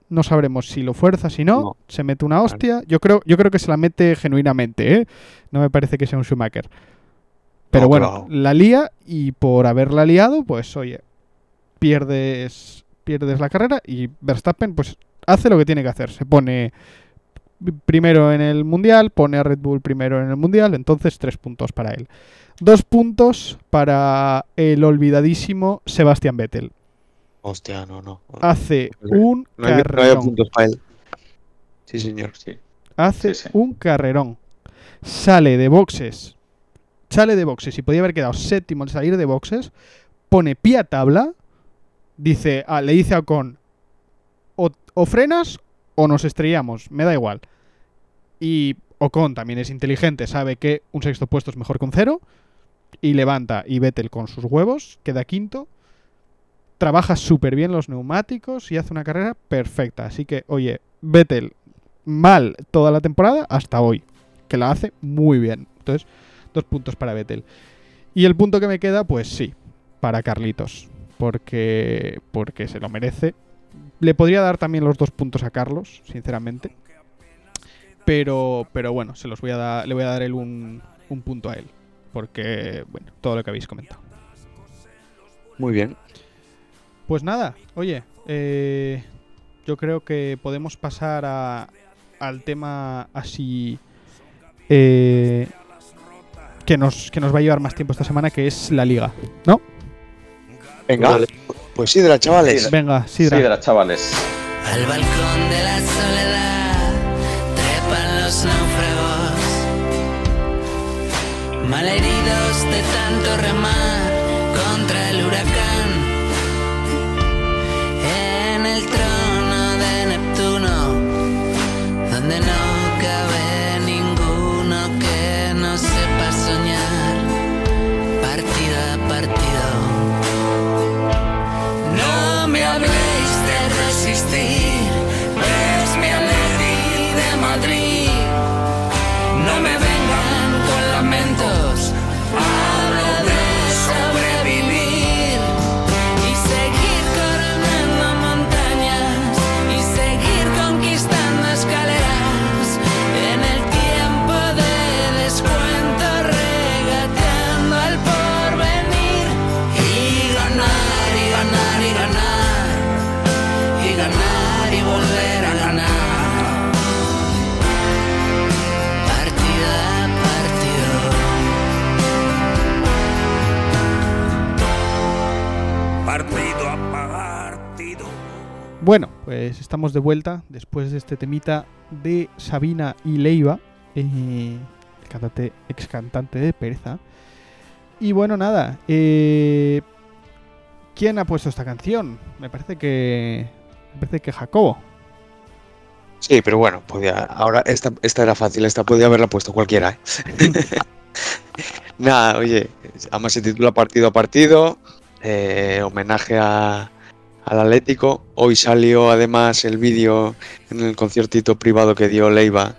no sabremos si lo fuerza, si no, No. se mete una hostia. Yo creo, yo creo que se la mete genuinamente, ¿eh? No me parece que sea un Schumacher. Pero No, bueno, claro. la lía y por haberla liado, pues oye, pierdes, pierdes la carrera y Verstappen pues hace lo que tiene que hacer. Se pone primero en el Mundial, pone a Red Bull primero en el Mundial, entonces tres puntos para él. Dos puntos para el olvidadísimo Sebastián Vettel. Hostia, no, no. Hace un No hay, no hay carrerón. puntos para él. Sí, señor. Sí. Hace Sí, sí. un carrerón. Sale de boxes. Sale de boxes y podía haber quedado séptimo al salir de boxes. Pone pie a tabla. Dice, ah, le dice a Ocon, o, o frenas o nos estrellamos. Me da igual. Y Ocon también es inteligente, sabe que un sexto puesto es mejor que un cero. Y levanta y Vettel con sus huevos, queda quinto. Trabaja súper bien los neumáticos y hace una carrera perfecta. Así que, oye, Vettel mal toda la temporada hasta hoy, que la hace muy bien. Entonces, dos puntos para Vettel. Y el punto que me queda, pues sí, para Carlitos, porque porque se lo merece. Le podría dar también los dos puntos a Carlos, sinceramente. Pero pero bueno, se los voy a dar, le voy a dar él un, un punto a él, porque bueno, todo lo que habéis comentado. Muy bien. Pues nada, oye, eh, yo creo que podemos pasar a, al tema así eh, que, nos, que nos va a llevar más tiempo esta semana, que es la liga, ¿no? Venga, Vale. Pues sí, de la chavales. Sí, Venga, Sidra. Sidra, chavales. Al balcón de la soledad trepan los náufragos, malheridos de tanto remar pues estamos de vuelta después de este temita de Sabina y Leiva, eh, el cantante, ex cantante de Pereza. Y bueno, nada, eh, ¿quién ha puesto esta canción? Me parece que, me parece que Jacobo. Sí, pero bueno, podía, ahora esta, esta era fácil, esta podía haberla puesto cualquiera. ¿eh? Nada, oye, además se titula Partido a Partido, eh, homenaje a, al Atlético. Hoy salió además el vídeo en el conciertito privado que dio Leiva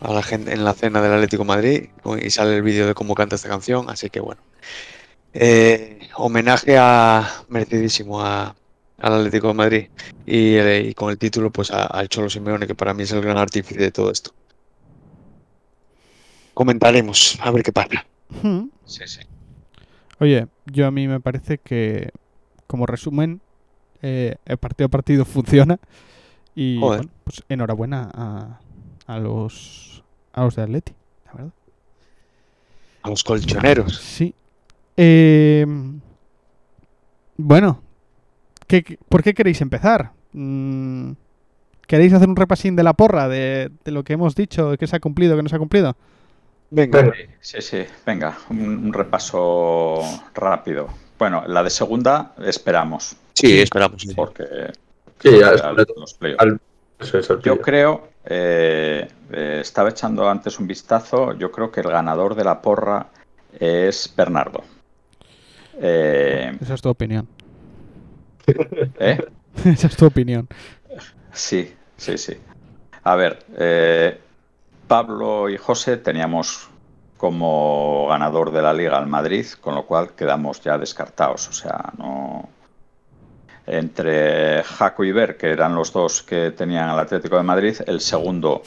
a la gente en la cena del Atlético Madrid y sale el vídeo de cómo canta esta canción, así que bueno. Eh, homenaje a merecidísimo a, al Atlético de Madrid y, eh, y con el título pues al Cholo Simeone que para mí es el gran artífice de todo esto. Comentaremos a ver qué pasa. Hmm. Sí, sí. Oye, yo a mí me parece que, como resumen, eh, el partido a partido funciona. Y Joder. bueno, pues enhorabuena a, a los a los de Atleti, la verdad. A los colchoneros. Sí. Eh, bueno, ¿qué- qué- ¿por qué queréis empezar? Mm, ¿Queréis hacer un repasín de la porra, de, de lo que hemos dicho, de qué se ha cumplido, qué no se ha cumplido? Venga, Venga. Sí, sí, venga, un, un repaso rápido. Bueno, la de segunda esperamos, sí, esperamos. sí. porque Sí, al- los al- es, Yo creo, eh, eh, estaba echando antes un vistazo, yo creo que el ganador de la porra es Bernardo. Eh, Esa es tu opinión. ¿eh? Esa es tu opinión. Sí, sí, sí. A ver, eh, Pablo y José teníamos como ganador de la liga al Madrid, con lo cual quedamos ya descartados. O sea, no. Entre Jaco y Ver, que eran los dos que tenían al Atlético de Madrid, el segundo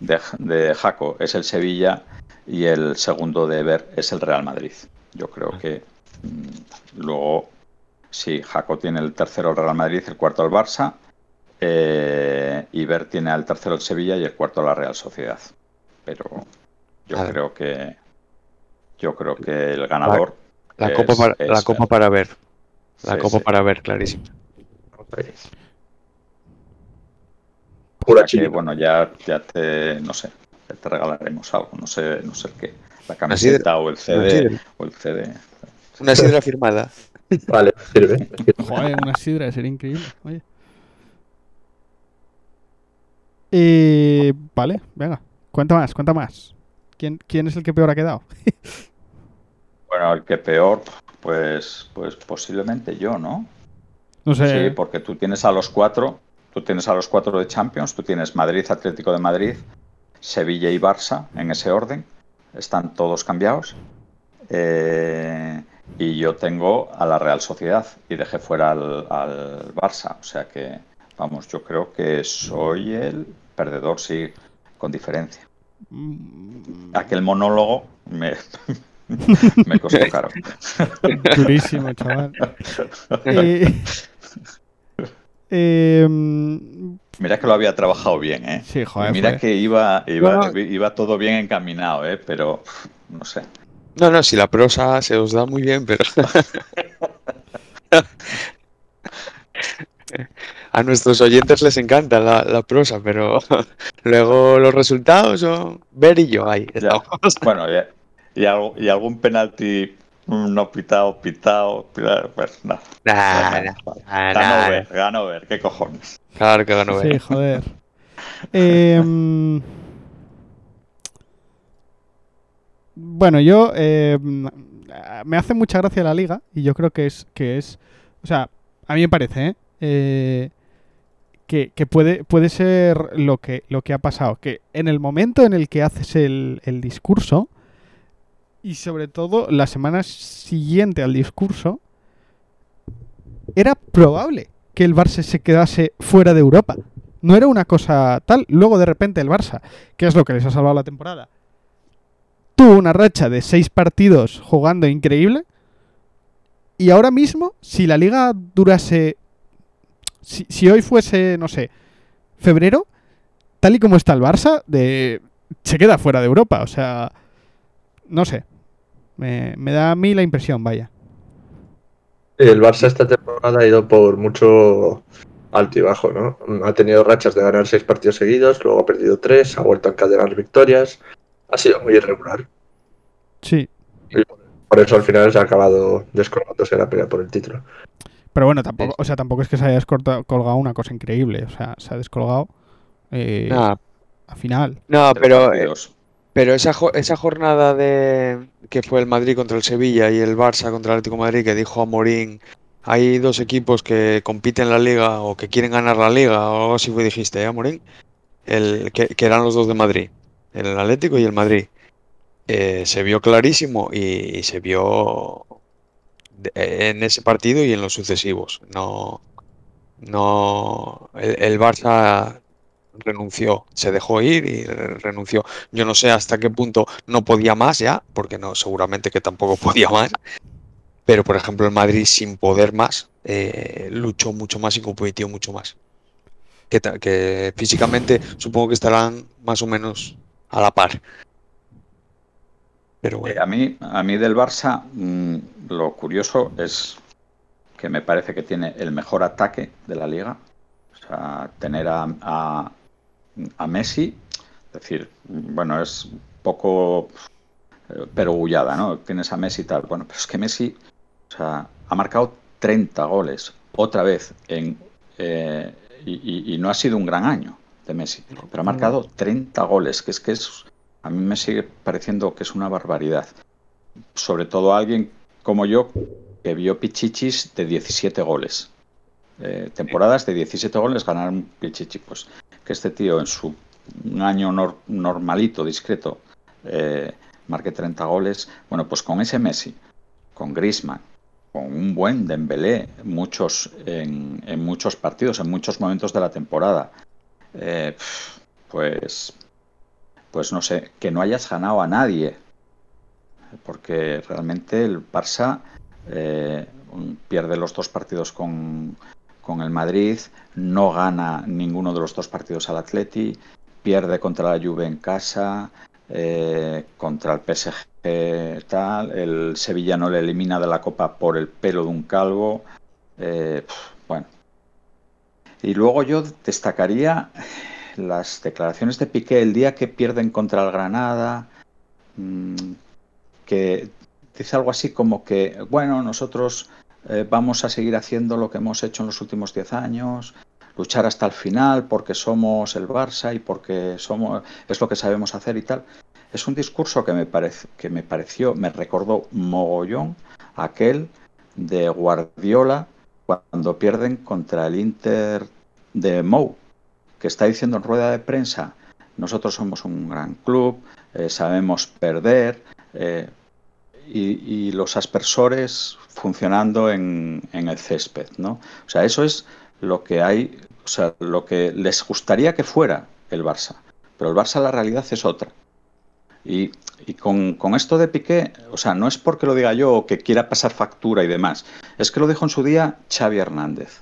de, Jaco es el Sevilla y el segundo de Ver es el Real Madrid. Yo creo que mm, luego, sí, Jaco tiene el tercero el Real Madrid, el cuarto el Barça. Eh, Eh, y Ver tiene al tercero el Sevilla y el cuarto la Real Sociedad. Pero yo creo que yo creo que el ganador La es- copa para, es la copa Ver. para ver. La Sí, copa sí. para ver, clarísimo. Pura que, bueno, ya, ya te, no sé, ya te regalaremos algo, no sé, no sé el qué, la sidra. camiseta o el CD, o el CD. Una sidra firmada. Vale, sirve. Joder, una sidra sería increíble. Oye. Eh, vale, venga. Cuenta más, cuenta más. ¿Quién, ¿Quién es el que peor ha quedado? Bueno, el que peor, pues, pues posiblemente yo, ¿no? No sé. Sí, porque tú tienes a los cuatro, tú tienes a los cuatro de Champions, tú tienes Madrid, Atlético de Madrid, Sevilla y Barça en ese orden, están todos cambiados. Eh, y yo tengo a la Real Sociedad y dejé fuera al, al Barça, o sea que, vamos, yo creo que soy el perdedor, sí, con diferencia. Mm, Aquel monólogo me, me costó caro. Durísimo, chaval. Eh, em, Mira que lo había trabajado bien, ¿eh? sí, joder. Mira fue- que iba, iba, Bueno. iba todo bien encaminado, ¿eh? Pero no sé. No, no, si la prosa se os da muy bien, pero. A nuestros oyentes les encanta la, la prosa, pero luego los resultados son ver y yo ahí. Ya. Bueno, y, y algo- y algún penalti mm, no pitado, pitado, pitado, pues nada. Nah, nah, nah. ver, ganó ver, qué cojones. Claro que ganó Sí, ver. joder. Em, bueno, yo eh, me hace mucha gracia la liga y yo creo que es que es, o sea, a mí me parece, ¿eh? Eh, que, puede puede ser lo que lo que ha pasado, que en el momento en el que haces el, el discurso y sobre todo la semana siguiente al discurso era probable que el Barça se quedase fuera de Europa. No era una cosa tal. Luego de repente el Barça, que es lo que les ha salvado la temporada, tuvo una racha de seis partidos jugando increíble. Y ahora mismo, si la liga durase... Si, si hoy fuese, no sé, febrero, tal y como está el Barça, de, se queda fuera de Europa. O sea, no sé. Me, me da a mí la impresión, vaya. El Barça esta temporada ha ido por mucho alto y bajo, ¿no? Ha tenido rachas de ganar seis partidos seguidos, luego ha perdido tres, ha vuelto a encadenar victorias. Ha sido muy irregular. Sí. Por eso al final se ha acabado descolgándose la pelea por el título. Pero bueno, tampoco, o sea, tampoco es que se haya descorta- colgado una cosa increíble. O sea, se ha descolgado eh, Nah, a final. no, Tres pero, eh, pero esa, jo- esa jornada de que fue el Madrid contra el Sevilla y el Barça contra el Atlético de Madrid que dijo a Morín, hay dos equipos que compiten en la liga o que quieren ganar la liga o algo así fue dijiste, ¿eh, Morín? El, que, que eran los dos de Madrid, el Atlético y el Madrid. Eh, se vio clarísimo y, y se vio en ese partido y en los sucesivos. No, no, el, Barça renunció, se dejó ir y re- renunció. Yo no sé hasta qué punto no podía más ya, porque no, seguramente que tampoco podía más. Pero, por ejemplo, el Madrid sin poder más, eh, luchó mucho más y compitió mucho más. Que, que físicamente supongo que estarán más o menos a la par. Pero Eh, a, mí, a mí del Barça, mm, lo curioso es que me parece que tiene el mejor ataque de la liga. O sea, tener a, a, a Messi, es decir, bueno, es poco eh, perogrullada, ¿no? Tienes a Messi y tal. Bueno, pero es que Messi o sea, ha marcado 30 goles otra vez en, eh, y, y- y no ha sido un gran año de Messi, pero ha marcado 30 goles, que es que es, a mí me sigue pareciendo que es una barbaridad. Sobre todo alguien como yo que vio Pichichis de 17 goles. Eh, temporadas de 17 goles ganaron Pichichi. Pues que este tío en su un año nor- normalito, discreto, eh, marque 30 goles. Bueno, pues con ese Messi, con Griezmann, con un buen Dembélé, muchos en, muchos partidos, en muchos momentos de la temporada. Eh, pues, pues no sé, que no hayas ganado a nadie, porque realmente el Barça eh, pierde los dos partidos con, con el Madrid, no gana ninguno de los dos partidos al Atleti, pierde contra la Juve en casa, eh, contra el PSG tal, el Sevilla no le elimina de la Copa por el pelo de un calvo, eh, bueno. Y luego yo destacaría las declaraciones de Piqué el día que pierden contra el Granada, mm, que dice algo así como que, bueno, nosotros eh, vamos a seguir haciendo lo que hemos hecho en los últimos 10 años, luchar hasta el final porque somos el Barça y porque somos es lo que sabemos hacer y tal. Es un discurso que me, parece, que me pareció, me recordó mogollón aquel de Guardiola cuando pierden contra el Inter de Mou, que está diciendo en rueda de prensa, nosotros somos un gran club, eh, sabemos perder, eh, y, los aspersores funcionando en, en, el césped, ¿no? O sea, eso es lo que hay, o sea, lo que les gustaría que fuera el Barça, pero el Barça la realidad es otra. Y, y con, con, esto de Piqué, o sea, no es porque lo diga yo o que quiera pasar factura y demás, es que lo dijo en su día Xavi Hernández,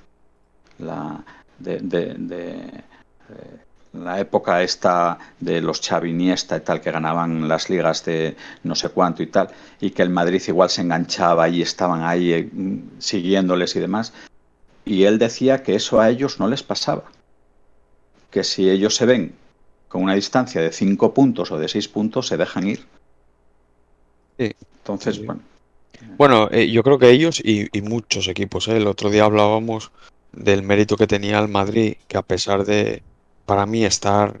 la, de, la época esta de los Chaviniesta y tal, que ganaban las ligas de no sé cuánto y tal, y que el Madrid igual se enganchaba y estaban ahí eh, siguiéndoles y demás. Y él decía que eso a ellos no les pasaba. Que si ellos se ven con una distancia de 5 puntos o de 6 puntos, se dejan ir. Sí. Entonces, Sí. bueno. Bueno, eh, yo creo que ellos y, y muchos equipos, ¿eh? El otro día hablábamos del mérito que tenía el Madrid, que a pesar de, para mí, estar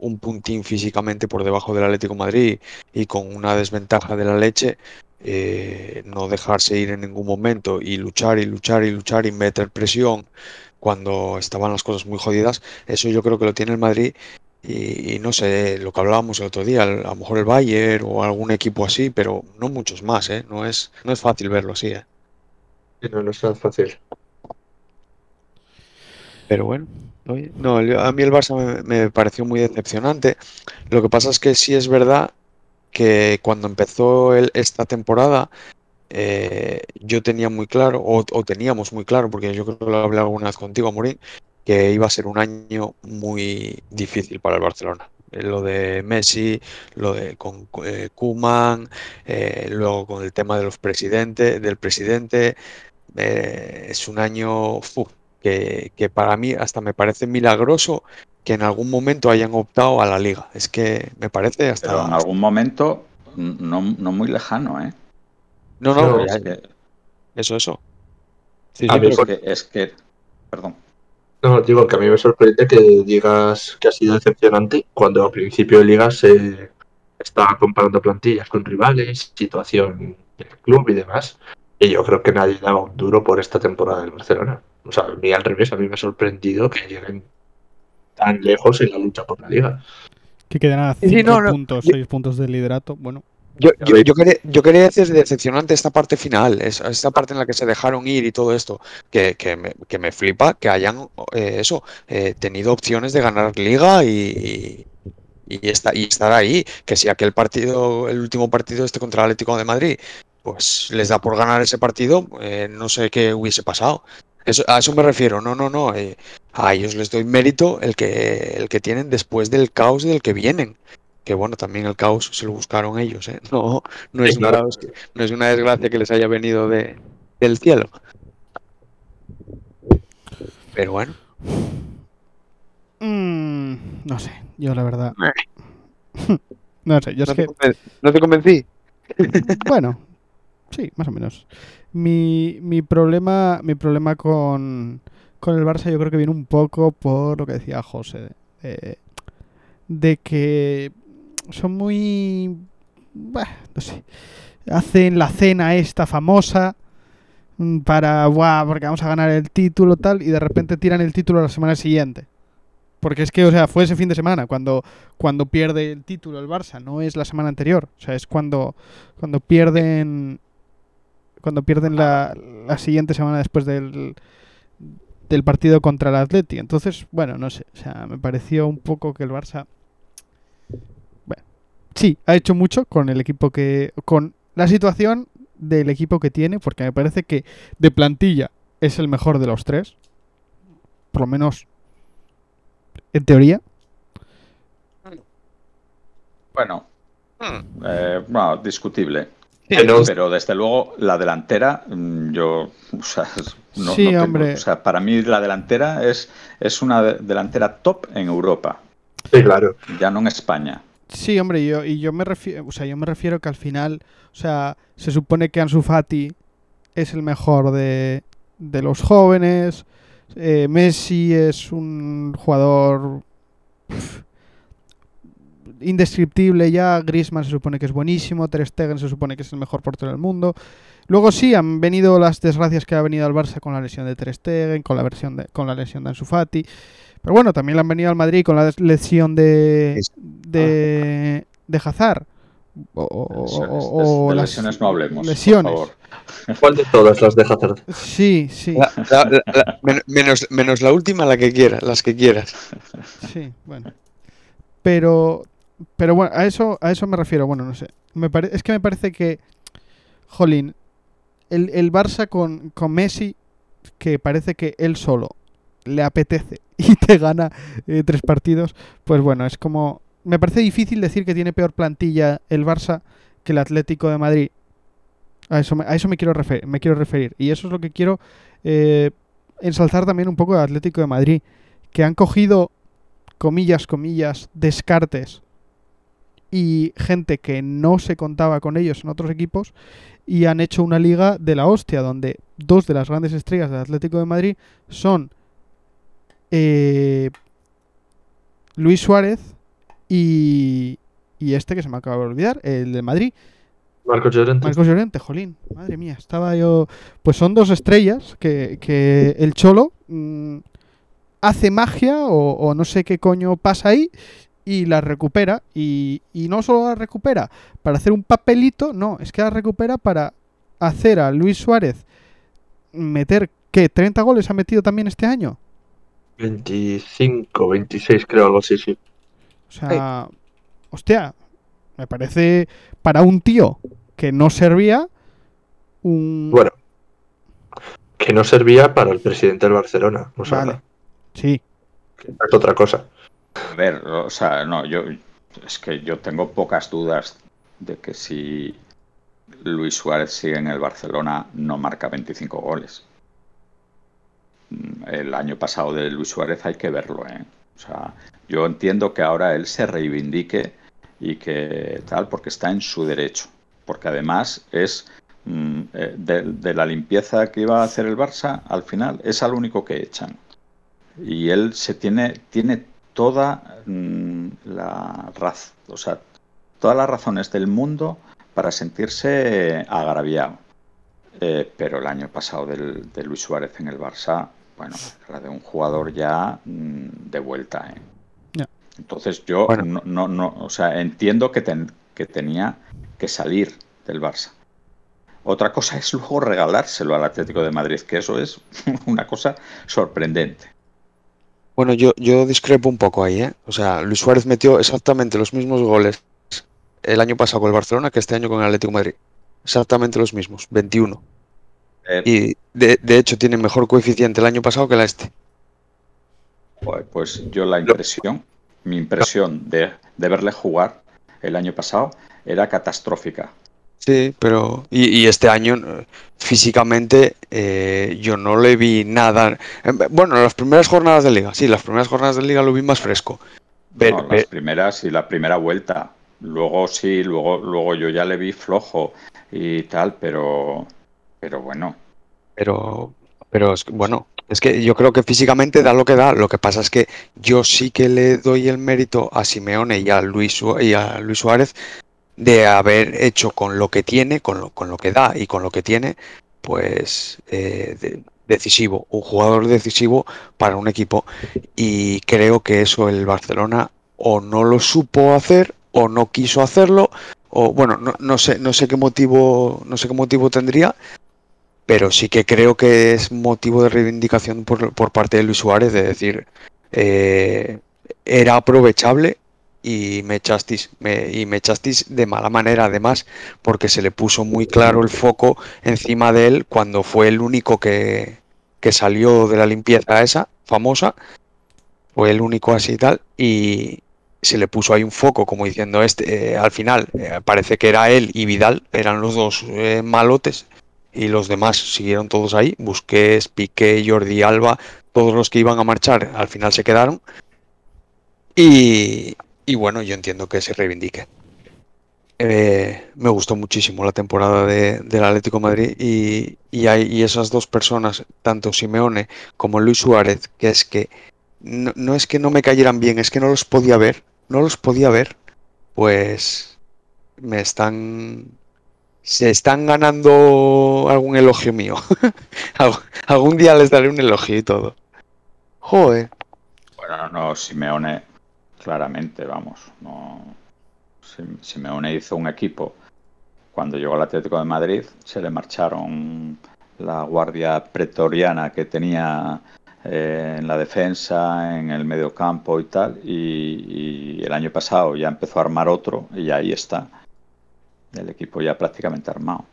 un puntín físicamente por debajo del Atlético de Madrid y con una desventaja de la leche, eh, no dejarse ir en ningún momento y luchar y luchar y luchar y meter presión cuando estaban las cosas muy jodidas, eso yo creo que lo tiene el Madrid y, y, no sé, lo que hablábamos el otro día, a lo mejor el Bayern o algún equipo así, pero no muchos más, ¿eh? No es, no es fácil verlo así, ¿eh? No, no es tan fácil. Pero bueno, no, a mí el Barça me, me, pareció muy decepcionante. Lo que pasa es que sí es verdad que cuando empezó el, esta temporada, eh, yo tenía muy claro, o, teníamos muy claro, porque yo creo que lo hablé alguna vez contigo, Morín, que iba a ser un año muy difícil para el Barcelona. Eh, Lo de Messi, lo de con eh, Kuman, eh, luego con el tema de los presidentes, del presidente, eh, es un año uf, que, que, para mí hasta me parece milagroso que en algún momento hayan optado a la liga. Es que me parece hasta. Pero en algún momento no, no muy lejano, ¿eh? No, no, no es que... eso, eso. Sí, sí, es, que, es que, perdón. No, digo que a mí me sorprende que digas que ha sido decepcionante cuando a principio de liga se estaba comparando plantillas con rivales, situación del club y demás. Y yo creo que nadie daba un duro por esta temporada del Barcelona. O sea, a mí al revés, a mí me ha sorprendido que lleguen tan lejos en la lucha por la liga. Que quedan a 5 sí, no, no. puntos, 6 puntos de liderato. Bueno. Yo, yo, yo, quería, yo, quería, decir decepcionante esta parte final, esta parte en la que se dejaron ir y todo esto, que, que, me, que me, flipa que hayan eh, eso, eh, tenido opciones de ganar liga y, y, y, está, y, estar ahí, que si aquel partido, el último partido este contra el Atlético de Madrid, pues les da por ganar ese partido, eh, no sé qué hubiese pasado. Eso, a eso me refiero, no, no, no, eh, a ellos les doy mérito el que, el que tienen después del caos del que vienen que bueno, también el caos se lo buscaron ellos, ¿eh? No, no, es, una, no es una desgracia que les haya venido de, del cielo. Pero bueno. Mm, no sé, yo la verdad. no sé, yo ¿No es que. ¿No te convencí? bueno, sí, más o menos. Mi, mi problema, mi problema con, con el Barça yo creo que viene un poco por lo que decía José. De que son muy... Bah, no sé. Hacen la cena esta famosa para, buah, porque vamos a ganar el título tal, y de repente tiran el título la semana siguiente. Porque es que, o sea, fue ese fin de semana cuando, cuando pierde el título el Barça, no es la semana anterior. O sea, es cuando, cuando pierden cuando pierden la, la siguiente semana después del, del partido contra el Atleti. Entonces, bueno, no sé. O sea, me pareció un poco que el Barça bueno, sí, ha hecho mucho con el equipo que. con la situación del equipo que tiene, porque me parece que de plantilla es el mejor de los tres. por lo menos en teoría. Bueno, Hmm. eh, bueno, discutible. No- Pero desde luego la delantera, mm, yo, o sea, no, Sí, no tengo- hombre. o sea, para mí la delantera es, es una de- delantera top en Europa, Sí, claro. ya no en España. Sí, hombre, yo, y yo me refiero, o sea, yo me refiero que al final, o sea, se supone que Ansu Fati es el mejor de, de los jóvenes, eh, Messi es un jugador indescriptible ya, Griezmann se supone que es buenísimo, Ter Stegen se supone que es el mejor portero del mundo. Luego sí han venido las desgracias que ha venido al Barça con la lesión de Ter Stegen, con la versión de, con la lesión de Ansu Fati. Pero bueno, también le han venido al Madrid con la lesión de de, de Hazard. O, o- Lesiones, o- de- o de las lesiones no hablemos, lesiones. por favor. ¿Cuál de todas las deja hacer? Sí, sí, La- la- la- la- men- menos, menos la última, la que quieras, las que quieras. sí, bueno. Pero, pero bueno, a eso, a eso me refiero. Bueno, no sé. Me es que me parece que, jolín, el, el Barça con, con Messi, que parece que él solo le apetece y te gana eh, tres partidos, pues bueno, es como... Me parece difícil decir que tiene peor plantilla el Barça que el Atlético de Madrid. A eso me, a eso me quiero referir, me quiero referir. Y eso es lo que quiero eh, ensalzar también un poco del Atlético de Madrid. Que han cogido, comillas, comillas, descartes y gente que no se contaba con ellos en otros equipos y han hecho una liga de la hostia donde dos de las grandes estrellas del Atlético de Madrid son eh, Luis Suárez y, y este que se me acaba de olvidar, el de Madrid, Marcos Llorente. Marcos Llorente, jolín, madre mía, estaba yo. Pues son dos estrellas que, que el Cholo mm, hace magia o, o no sé qué coño pasa ahí y las recupera. Y, y no solo las recupera para hacer un papelito, no, es que las recupera para hacer a Luis Suárez meter, ¿qué? ¿30 goles ha metido también este año? 25, 26 creo, algo así, sí. O sea, hostia, me parece para un tío que no servía un... Bueno, que no servía para el presidente del Barcelona. O sea, Vale. Sí, que es otra cosa. Ver, o sea, no, yo es que yo tengo pocas dudas de que si Luis Suárez sigue en el Barcelona no marca 25 goles. Mm, El año pasado de Luis Suárez hay que verlo, ¿eh? O sea, yo entiendo que ahora él se reivindique y que tal, porque está en su derecho. Porque además es mm, eh, de, de la limpieza que iba a hacer el Barça, al final es al único que echan. Y él se tiene, tiene toda mm, la raz, o sea, todas las razones del mundo para sentirse agraviado. Eh, pero el año pasado del, de Luis Suárez en el Barça, bueno, era de un jugador ya mm, de vuelta. ¿eh? Entonces yo Bueno. no, no, no, o sea, entiendo que, ten- que tenía que salir del Barça. Otra cosa es luego regalárselo al Atlético de Madrid, que eso es una cosa sorprendente. Bueno, yo, yo discrepo un poco ahí, ¿eh? O sea, Luis Suárez metió exactamente los mismos goles el año pasado con el Barcelona que este año con el Atlético de Madrid. Exactamente los mismos, 21. Eh, Y de, de hecho tiene mejor coeficiente el año pasado que la este. Pues- Pues yo la impresión, mi impresión de, de verle jugar el año pasado era catastrófica. Sí, pero. Y, y este año eh, físicamente eh, yo no le vi nada. eh, Bueno, las primeras jornadas de liga, sí, las primeras jornadas de liga lo vi más fresco. Pero, No, las primeras y la primera vuelta. Luego sí, luego, luego yo ya le vi flojo y tal, pero, pero bueno. Pero, pero es que, bueno, es que yo creo que físicamente da lo que da. Lo que pasa es que yo sí que le doy el mérito a Simeone y a Luis, y a Luis Suárez de haber hecho con lo que tiene, con lo, con lo que da y con lo que tiene, pues eh, de- decisivo, un jugador decisivo para un equipo. Y creo que eso el Barcelona o no lo supo hacer o no quiso hacerlo o bueno, no, no sé, no sé qué motivo, no sé qué motivo tendría, pero sí que creo que es motivo de reivindicación por, por parte de Luis Suárez de decir eh, era aprovechable y me echasteis me- y me echasteis de mala manera además porque se le puso muy claro el foco encima de él cuando fue el único que, que salió de la limpieza esa famosa, fue el único así y tal, y se le puso ahí un foco como diciendo, este, eh, al final eh, parece que era él y Vidal, eran los dos eh, malotes, y los demás siguieron todos ahí, Busquets, Piqué, Jordi Alba, todos los que iban a marchar al final se quedaron, y, y bueno, yo entiendo que se reivindique. Eh, me gustó muchísimo la temporada de- del Atlético Madrid y, y, hay, esas dos personas, tanto Simeone como Luis Suárez, que es que no, no es que no me cayeran bien, es que no los podía ver, no los podía ver, pues me están, se están ganando algún elogio mío. Alg- Algún día les daré un elogio y todo. Joder. Bueno, no, Simeone, claramente, vamos. No, Sim- Simeone hizo un equipo. Cuando llegó al Atlético de Madrid, se le marcharon la guardia pretoriana que tenía eh, en la defensa, en el medio campo y tal. Y, y el año pasado ya empezó a armar otro y ahí está. El equipo ya prácticamente armado.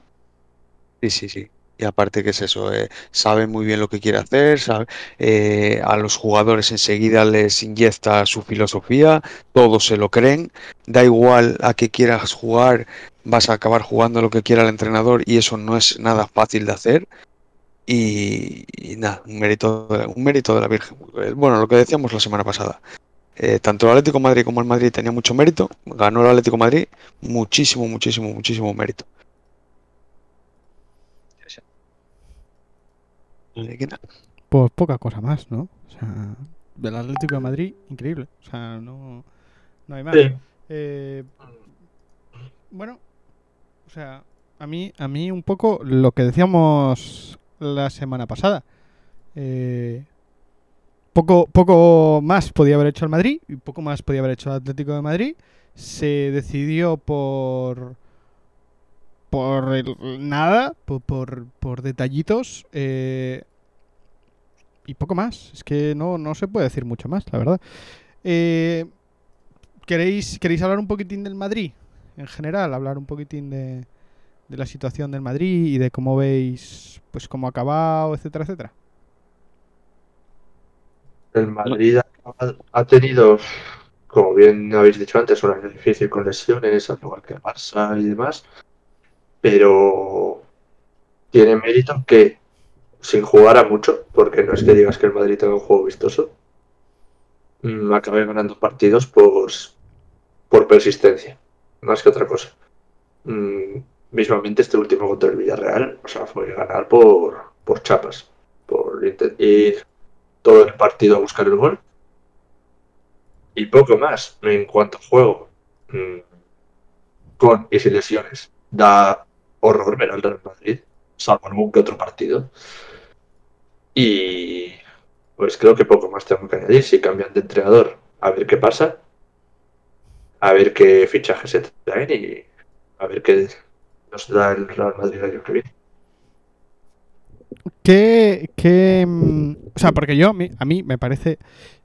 Sí, sí, sí. Y aparte que es eso, eh, sabe muy bien lo que quiere hacer, sabe- eh, a los jugadores enseguida les inyecta su filosofía, todos se lo creen, da igual a qué quieras jugar, vas a acabar jugando lo que quiera el entrenador y eso no es nada fácil de hacer. Y, nada, un mérito, un mérito de la Virgen. Eh, Bueno, lo que decíamos la semana pasada. Tanto el Atlético de Madrid como el Madrid tenía mucho mérito, ganó el Atlético de Madrid, muchísimo, muchísimo, muchísimo mérito. Así que nada. Pues poca cosa más, ¿no? O sea, del Atlético de Madrid, increíble. O sea, no, no hay más. Sí. Eh, bueno, o sea, a mí, a mí un poco lo que decíamos la semana pasada. Eh, poco, poco más podía haber hecho el Madrid y poco más podía haber hecho el Atlético de Madrid. Se decidió por por el- nada, por, por, por detallitos eh, y poco más. Es que no, no se puede decir mucho más, la verdad. Eh, ¿queréis, ¿Queréis hablar un poquitín del Madrid? En general, hablar un poquitín de, de la situación del Madrid y de cómo veis, pues cómo ha acabado, etcétera, etcétera. El Madrid ha, ha tenido, como bien habéis dicho antes, un año difícil con lesiones, al igual que el Barça y demás, pero tiene mérito que sin jugar a mucho, porque no es que digas que el Madrid tenga un juego vistoso, mm, acabe ganando partidos por, por persistencia, más que otra cosa. Mm, mismamente este último contra el Villarreal, o sea, fue ganar por, por chapas, por ir todo el partido a buscar el gol. Y poco más en cuanto a juego. Mm, Con y sin lesiones. Da horror ver al Real Madrid, salvo algún que otro partido. Y pues creo que poco más tengo que añadir. Si cambian de entrenador, a ver qué pasa. A ver qué fichajes se traen y a ver qué nos da el Real Madrid año que viene. ¿Qué, qué, mm, o sea, porque yo, a mí me parece,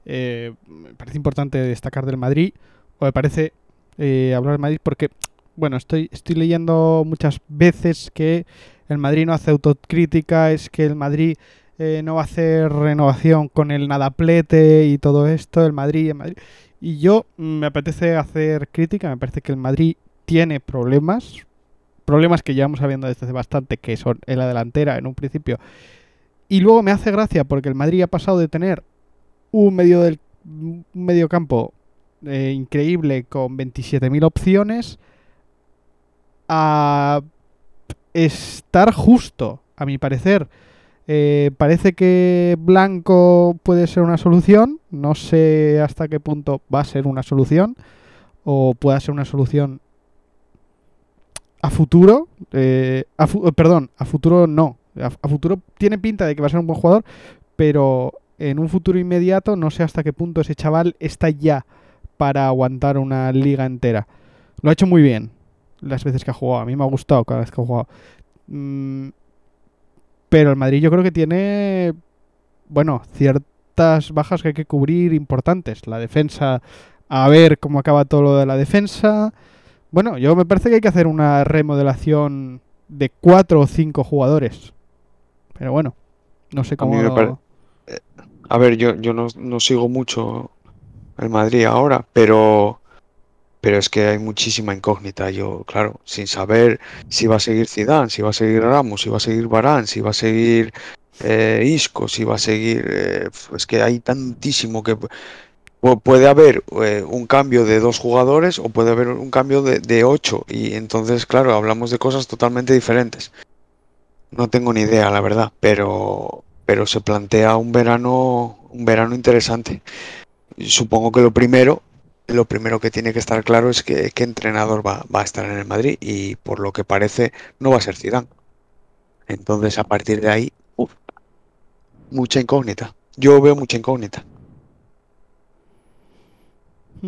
eh, me parece importante destacar del Madrid, o me parece eh, hablar del Madrid porque, bueno, estoy, leyendo muchas veces que el Madrid no hace autocrítica, es que el Madrid eh, no va a hacer renovación con el nadaplete y todo esto, el Madrid, el Madrid. Y yo mm, me apetece hacer crítica, me parece que el Madrid tiene problemas, problemas que llevamos sabiendo desde hace bastante, que son en la delantera en un principio. Y luego me hace gracia porque el Madrid ha pasado de tener un medio del medio campo eh, increíble con 27.000 opciones a estar justo, a mi parecer. Eh, parece que Blanco puede ser una solución. No sé hasta qué punto va a ser una solución. O pueda ser una solución a futuro. eh, eh, perdón, a futuro no. A futuro tiene pinta de que va a ser un buen jugador. Pero en un futuro inmediato no sé hasta qué punto ese chaval está ya para aguantar una liga entera. Lo ha hecho muy bien las veces que ha jugado. A mí me ha gustado cada vez que ha jugado. Mm, pero el Madrid yo creo que tiene, bueno, ciertas bajas que hay que cubrir importantes. La defensa, a ver cómo acaba todo lo de la defensa. Bueno, yo me parece que hay que hacer una remodelación de cuatro o cinco jugadores. Pero bueno, no sé A cómo... me pare- A a ver, yo, yo no, no sigo mucho el Madrid ahora, pero, pero es que hay muchísima incógnita. Yo, claro, sin saber si va a seguir Zidane, si va a seguir Ramos, si va a seguir Varane, si va a seguir eh, Isco, si va a seguir... eh, es que hay tantísimo que... pu- Puede haber eh, un cambio de dos jugadores o puede haber un cambio de, de ocho. Y entonces, claro, hablamos de cosas totalmente diferentes. No tengo ni idea, la verdad, pero, pero se plantea un verano, un verano interesante. Supongo que lo primero, lo primero que tiene que estar claro es que qué entrenador va, va a estar en el Madrid y por lo que parece no va a ser Zidane. Entonces, a partir de ahí, uf, mucha incógnita. Yo veo mucha incógnita.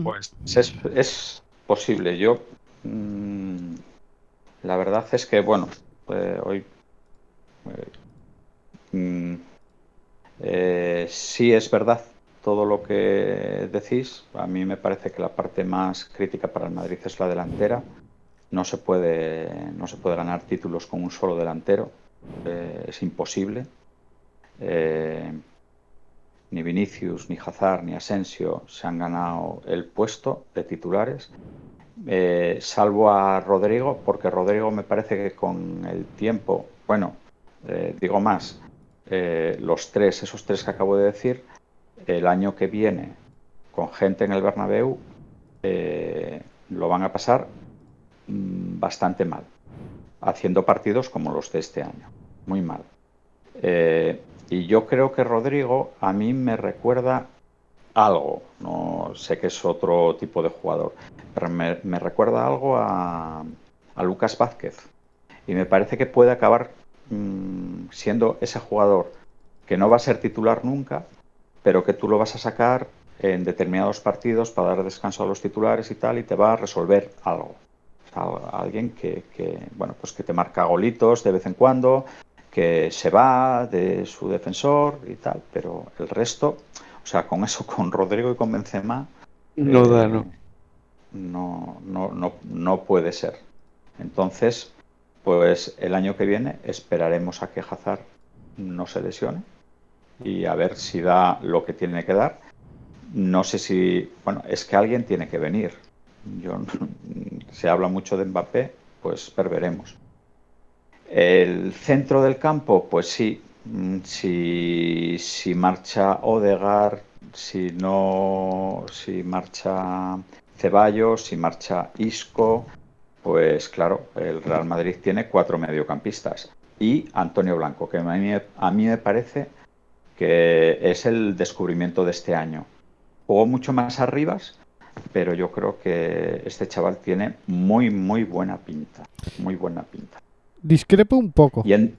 Pues es, es posible. Yo, mm, la verdad es que, bueno, eh, hoy eh, mm, eh, sí es verdad todo lo que decís. A mí me parece que la parte más crítica para el Madrid es la delantera. No se puede, no se puede ganar títulos con un solo delantero. Eh, es imposible. Eh, ni Vinicius, ni Hazard, ni Asensio se han ganado el puesto de titulares, eh, salvo a Rodrigo, porque Rodrigo me parece que con el tiempo, bueno, digo más, los tres, esos tres que acabo de decir, el año que viene, con gente en el Bernabéu, eh, lo van a pasar mm, bastante mal, haciendo partidos como los de este año, muy mal. Eh, y yo creo que Rodrigo a mí me recuerda algo, no sé que es otro tipo de jugador, pero me, recuerda algo a, a Lucas Vázquez. Y me parece que puede acabar mm, siendo ese jugador que no va a ser titular nunca, pero que tú lo vas a sacar en determinados partidos para dar descanso a los titulares y tal, y te va a resolver algo. O sea, alguien que, que, bueno, pues que te marca golitos de vez en cuando, que se va de su defensor y tal, pero el resto, o sea, con eso, con Rodrigo y con Benzema, No eh, da, no. no, no, no, no puede ser. Entonces, pues el año que viene esperaremos a que Hazard no se lesione y a ver si da lo que tiene que dar. No sé si, bueno, es que alguien tiene que venir. Yo, se habla mucho de Mbappé, pues veremos. El centro del campo, pues sí, mm, si, si marcha Odegar, si no, si marcha Ceballos, si marcha Isco, pues claro, el Real Madrid tiene cuatro mediocampistas y Antonio Blanco, que a mí, a mí me parece que es el descubrimiento de este año. Jugó mucho más arriba, pero yo creo que este chaval tiene muy, muy buena pinta. Muy buena pinta. Discrepo un poco. Y en,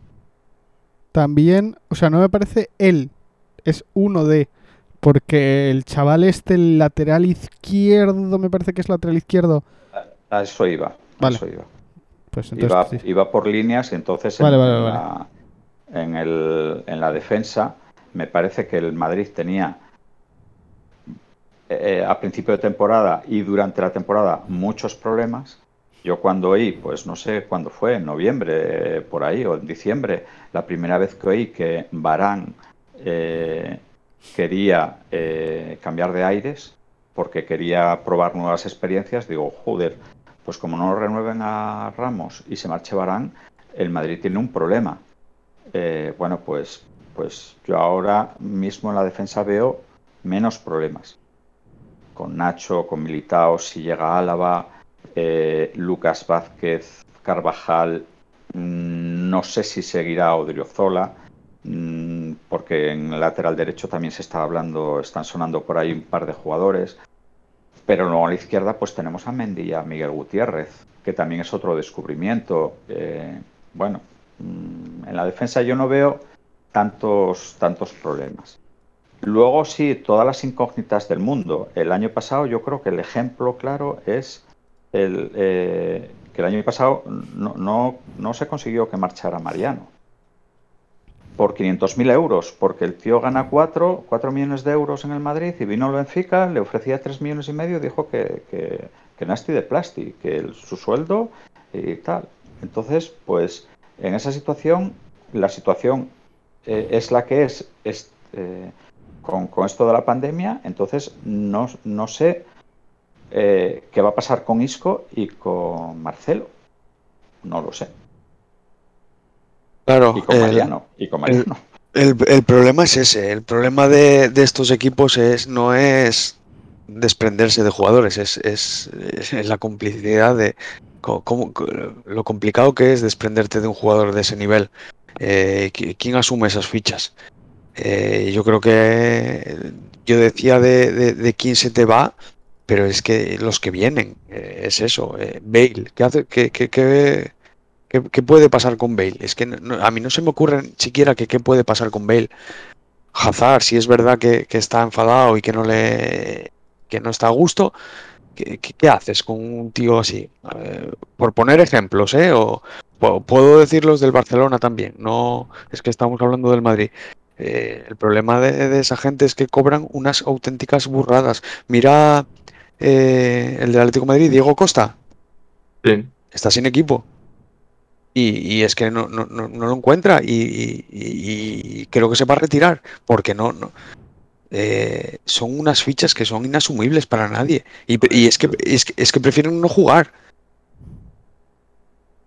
También, o sea, no me parece él, es uno de. Porque el chaval este, el lateral izquierdo, me parece que es lateral izquierdo. a eso iba. Vale. eso iba. Pues Iba, entonces. sí. iba por líneas, entonces Vale, en, vale, en vale. la, en el- en la defensa me parece que el Madrid tenía eh, a principio de temporada y durante la temporada muchos problemas. Yo cuando oí, pues no sé cuándo fue, en noviembre, eh, por ahí, o en diciembre, la primera vez que oí que Barán eh, quería eh, cambiar de aires porque quería probar nuevas experiencias, digo, joder, pues como no renueven a Ramos y se marche Barán, el Madrid tiene un problema. Eh, bueno, pues, pues yo ahora mismo en la defensa veo menos problemas. Con Nacho, con Militao, si llega Álava, eh, Lucas Vázquez, Carvajal, mm, no sé si seguirá Odriozola, mm, porque en el lateral derecho también se está hablando, están sonando por ahí un par de jugadores. Pero luego a la izquierda pues tenemos a Mendy y a Miguel Gutiérrez, que también es otro descubrimiento. Eh, bueno, mm, en la defensa yo no veo tantos, tantos problemas. Luego sí, todas las incógnitas del mundo. El año pasado yo creo que el ejemplo claro es el, eh, que el año pasado no, no, no se consiguió que marchara Mariano por 500.000 euros, porque el tío gana 4, 4 millones de euros en el Madrid y vino al Benfica, le ofrecía 3 millones y medio dijo que, que, que de plástico, que el- su sueldo y tal. Entonces, pues en esa situación, la situación eh, es la que es, es, eh, con, con esto de la pandemia, entonces no, no sé eh, qué va a pasar con Isco y con Marcelo. No lo sé. Claro, Y con Mariano. Y con Mariano. El, el problema es ese, el problema de, de estos equipos es, no es desprenderse de jugadores, es, es- es la complicidad de cómo- lo complicado que es desprenderte de un jugador de ese nivel. Eh, qui- ¿Quién asume esas fichas? Eh, yo creo que yo decía de, quién se te va, pero es que los que vienen, eh, es eso. eh, Bale, ¿qué hace? ¿Qué, qué- qué- ¿Qué, puede pasar con Bale? Es que a mí no se me ocurre siquiera que qué puede pasar con Bale. Hazard, si es verdad que, que está enfadado y que no le que no está a gusto, ¿qué, qué- qué haces con un tío así? Eh, por poner ejemplos, ¿eh? O pu- puedo decir los del Barcelona también. No es que estamos hablando del Madrid. Eh, el problema de, de esa gente es que cobran unas auténticas burradas. Mira eh, el del Atlético de Madrid, Diego Costa, Sí. está sin equipo. Y, y es que no, no, no, no lo encuentra y, y- y- y creo que se va a retirar porque no, no eh, son unas fichas que son inasumibles para nadie y, es, que, es, que, es que prefieren no jugar.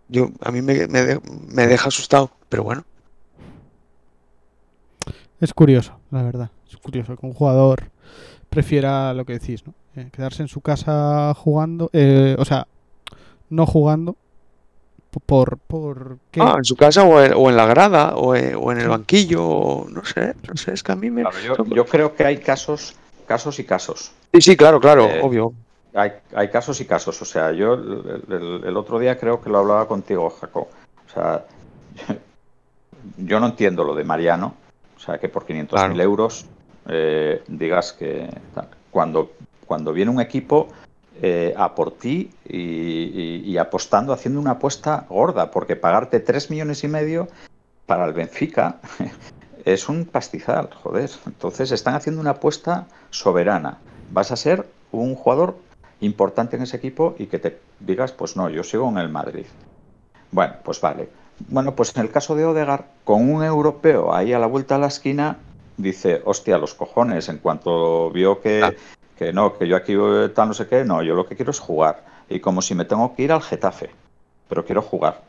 Yo, a mí me, me de- me deja asustado, pero bueno. Es curioso, la verdad. Es curioso que un jugador prefiera lo que decís, ¿no? Eh, quedarse en su casa jugando, eh, o sea, no jugando por por qué Ah, en su casa o en, o en la grada o en, o en el banquillo, o no sé, no sé, es que a mí me... Claro, yo, yo creo que hay casos, casos y casos. Sí, sí, claro, claro, Eh, obvio. Hay, hay casos y casos. O sea, yo el, el- el otro día creo que lo hablaba contigo, Jaco. O sea, yo no entiendo lo de Mariano. O sea, que por 500.000 Claro. euros eh, digas que cuando, cuando viene un equipo eh, a por ti y, apostando, haciendo una apuesta gorda, porque pagarte 3 millones y medio para el Benfica es un pastizal, joder. Entonces están haciendo una apuesta soberana. Vas a ser un jugador importante en ese equipo y que te digas, pues no, yo sigo en el Madrid. Bueno, pues vale. Bueno, pues en el caso de Odegar, con un europeo ahí a la vuelta de la esquina, dice, hostia, los cojones, en cuanto vio que. Que no, que yo aquí tal no sé qué, no, yo lo que quiero es jugar. Y como si me tengo que ir al Getafe, pero quiero jugar.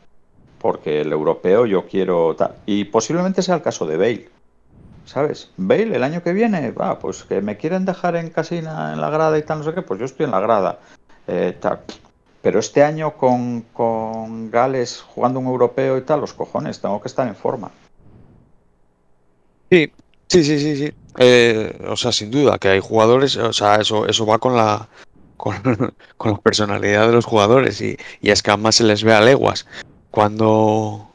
Porque el europeo yo quiero tal. Y posiblemente sea el caso de Bale. ¿Sabes? Bale el año que viene, va, pues que me quieren dejar en casina, en la grada y tal, no sé qué, pues yo estoy en la grada. Eh. Pero este año con, con Gales jugando un europeo y tal, los cojones, tengo que estar en forma. Sí, sí, sí, sí, sí. Eh, o sea, sin duda que hay jugadores, o sea, eso, eso va con la, con, con la personalidad de los jugadores y, y es que además se les ve a leguas cuando,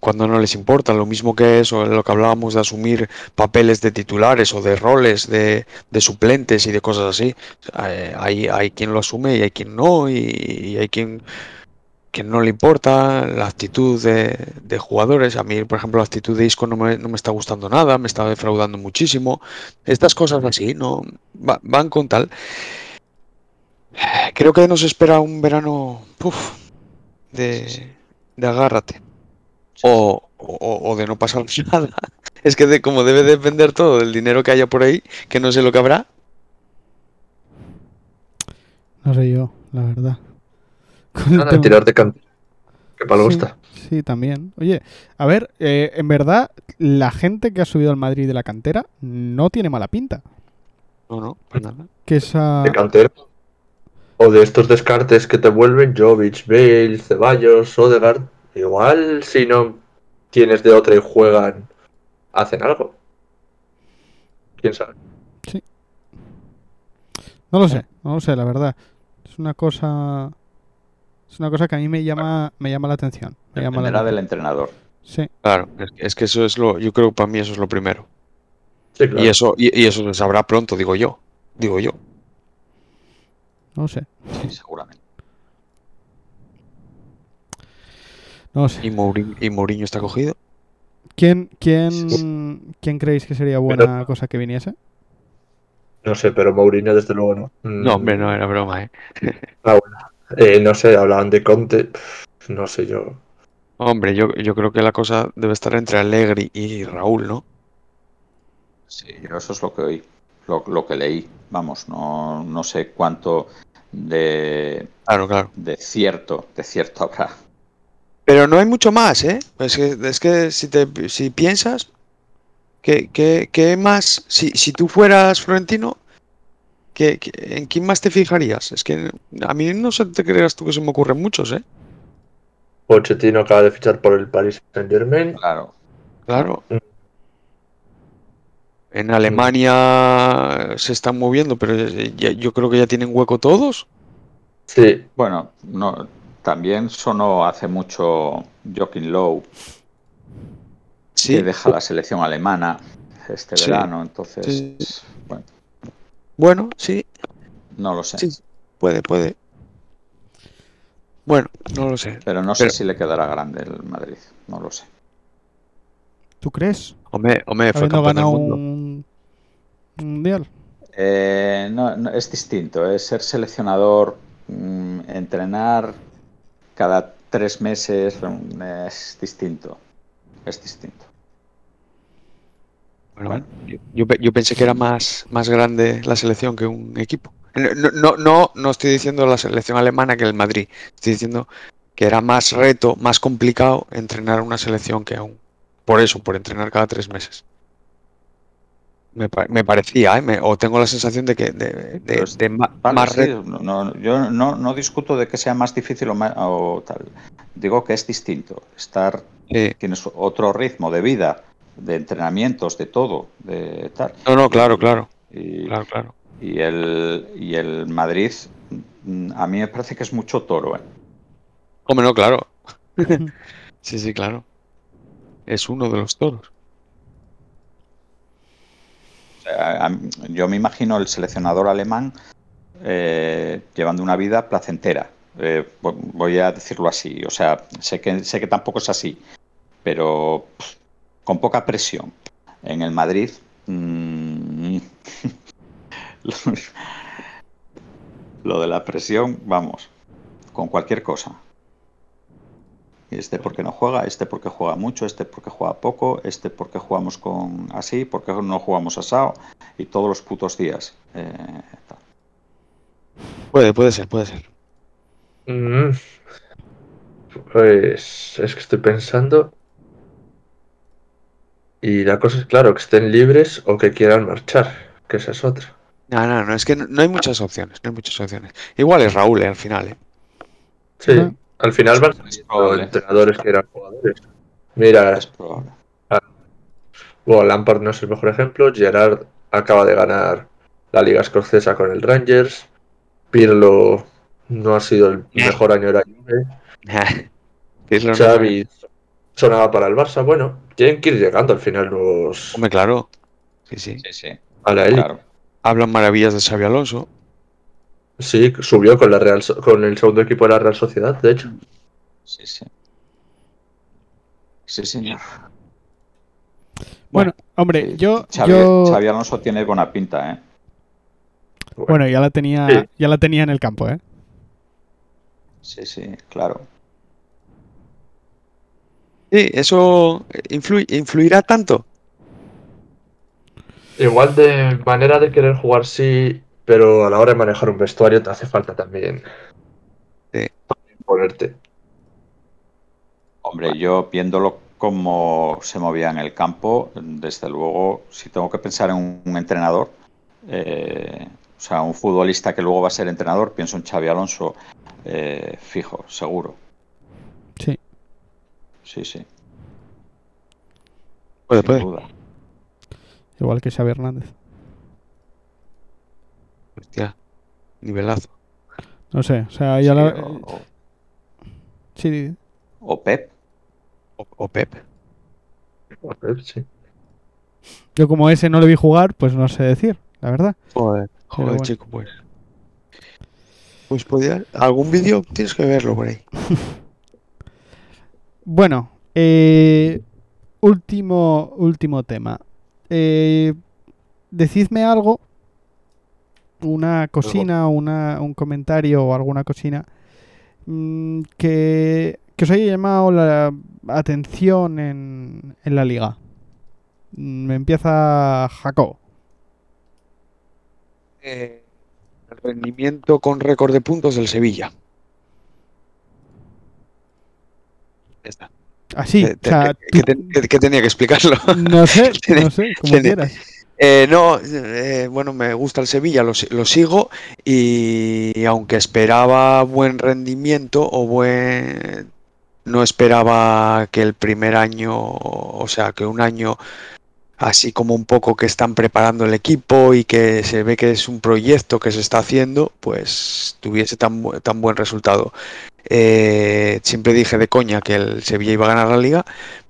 cuando no les importa. Lo mismo que eso, lo que hablábamos de asumir papeles de titulares o de roles de, de suplentes y de cosas así. Eh, hay, hay quien lo asume y hay quien no y, y hay quien que no le importa la actitud de, de jugadores. A mí, por ejemplo, la actitud de Isco no me, no me está gustando nada, me está defraudando muchísimo. Estas cosas así, ¿no? Va- van con tal. Creo que nos espera un verano puf, de, de agárrate. O, o- o de no pasar nada. Es que de, como debe depender todo del dinero que haya por ahí, que no sé lo que habrá. No sé yo, la verdad. Con el tirar de cantera. Que para algo Sí, está. Sí, también. Oye, a ver, eh, en verdad, la gente que ha subido al Madrid de la cantera no tiene mala pinta. No, no, pues nada. Que esa... De cantera. O de estos descartes que te vuelven Jovic, Bale, Ceballos, Odegaard. Igual si no tienes de otra y juegan, hacen algo. ¿Quién sabe? No lo sé, no lo sé, la verdad. Es una cosa... Es una cosa que a mí me llama, me llama la atención. Me llama la Dependerá del atención. entrenador. Sí, Claro, es, que- es que eso es lo, yo creo que para mí eso es lo primero. Sí, claro. Y eso, y, y eso se sabrá pronto, digo yo. Digo yo. no lo sé. Sí, seguramente. No sé. Y Mourinho, y Mourinho está cogido. ¿Quién, quién, ¿Quién creéis que sería buena cosa que viniese? No sé, pero Mourinho desde luego no. No, hombre, no era broma, ¿eh? Eh, no sé, hablaban de Conte. No sé yo. Hombre, yo, yo creo que la cosa debe estar entre Allegri y Raúl, ¿no? Sí, yo eso es lo que oí, lo, lo que leí. Vamos, no, no sé cuánto de, Claro, claro. de cierto, de cierto habrá. Pero no hay mucho más, ¿eh? Es que, es que si, te, si piensas, ¿qué, qué, qué más? Si, si tú fueras Florentino, ¿qué, qué- en quién más te fijarías? Es que a mí no se te creas tú que se me ocurren muchos, ¿eh? Pochettino acaba de fichar por el Paris Saint Germain. Claro. Claro. Mm. En Alemania se están moviendo, pero ya- yo creo que ya tienen hueco todos. Sí, Bueno, no, también sonó hace mucho Joaquín Lowe, Sí. que deja la selección alemana este Sí. verano, entonces, Sí. Bueno, sí, no lo sé. sí, puede, puede. Bueno, no lo sé. Pero no sé Pero- si le quedará grande el Madrid, no lo sé. ¿Tú crees? Hombre, hombre, fue campeón del mundo. un un mundial. Eh, no, no, es distinto, es ser seleccionador, mm, entrenar cada tres meses, mm, es distinto, es distinto. Bueno, bueno, yo, yo pe- yo pensé que era más, más grande la selección que un equipo. No, no, no, no, estoy diciendo la selección alemana que el Madrid. Estoy diciendo que era más reto, más complicado entrenar una selección que a un. Por eso, por entrenar cada tres meses. Me, me parecía, ¿eh? Me- o tengo la sensación de que de, de- Pero es- de ma- Vale, más sí, reto. no- no, yo no, no discuto de que sea más difícil o, ma- o tal. Digo que es distinto. Estar, Sí. tienes otro ritmo de vida, de entrenamientos, de todo, de tal. No, no, claro, claro, Y, claro, claro. y el, y el Madrid, mm, a mí me parece que es mucho toro. ¿eh? Hombre, no, claro. Sí, sí, claro. Es uno de los toros. O sea, a- yo me imagino el seleccionador alemán eh, llevando una vida placentera. Eh, vo- voy a decirlo así. O sea, sé que, sé que tampoco es así, pero pff, con poca presión. En el Madrid. mm, lo de la presión, vamos, con cualquier cosa. Este porque no juega, este porque juega mucho, este porque juega poco, este porque jugamos con así, porque no jugamos asado y todos los putos días. Eh, tal. Puede, puede ser, puede ser. Mm. Pues es que estoy pensando. Y la cosa es, claro, que estén libres o que quieran marchar, que esa es otra. No, no, no, es que no, no hay muchas opciones, no hay muchas opciones. Igual es Raúl, eh, al final, ¿eh? Sí, al final van probable. entrenadores que eran jugadores. Mira, Es probable. bueno, Lampard no es el mejor ejemplo. Gerard acaba de ganar la Liga Escocesa con el Rangers. Pirlo no ha sido el mejor año de la Juve. Xavi sonaba para el Barça. Bueno, tienen que ir llegando al final los Hombre, claro. Sí, sí. Sí, sí, a la élite. claro. Hablan maravillas de Xavi Alonso. Sí, subió con la Real So- con el segundo equipo de la Real Sociedad, de hecho. Sí, sí. Sí, señor. Bueno, hombre, yo, Xavi, yo Xavi Alonso tiene buena pinta, ¿eh? bueno, ya la tenía, Sí. ya la tenía en el campo, ¿eh? Sí, sí, claro. Sí, eso influ- influirá tanto. Igual de manera de querer jugar sí, pero a la hora de manejar un vestuario te hace falta también Sí. ponerte. Hombre, yo viéndolo cómo se movía en el campo, desde luego, si tengo que pensar en un, un entrenador, eh, o sea, un futbolista que luego va a ser entrenador, pienso en Xavi Alonso, eh, fijo, seguro. Sí. Sí, Puede, sin puede. duda. Igual que Xavi Hernández. Hostia, nivelazo. No sé, o sea, ya Sí, la... o, o- Sí, o Pep, O, o Pep. Sí. yo como ese no le vi jugar, pues no sé decir, la verdad. Joder, joder, bueno. chico, pues. Pues podía. Algún vídeo tienes que verlo por ahí. Bueno, eh, último, último tema. Eh, decidme algo, una cocina, una, un comentario o alguna cocina mm, que, que os haya llamado la atención en, en la liga. Mm, empieza Jacob. Eh, el rendimiento con récord de puntos del Sevilla. Ya está. Así, Eh, o sea, tú- tenía que explicarlo. no sé, no sé, como quieras. Eh, no, eh, bueno, me gusta el Sevilla, lo, lo sigo y aunque esperaba buen rendimiento o buen... No esperaba que el primer año, o sea, que un año así como un poco que están preparando el equipo y que se ve que es un proyecto que se está haciendo, pues tuviese tan, tan buen resultado. Eh, siempre dije de coña que el Sevilla iba a ganar la liga,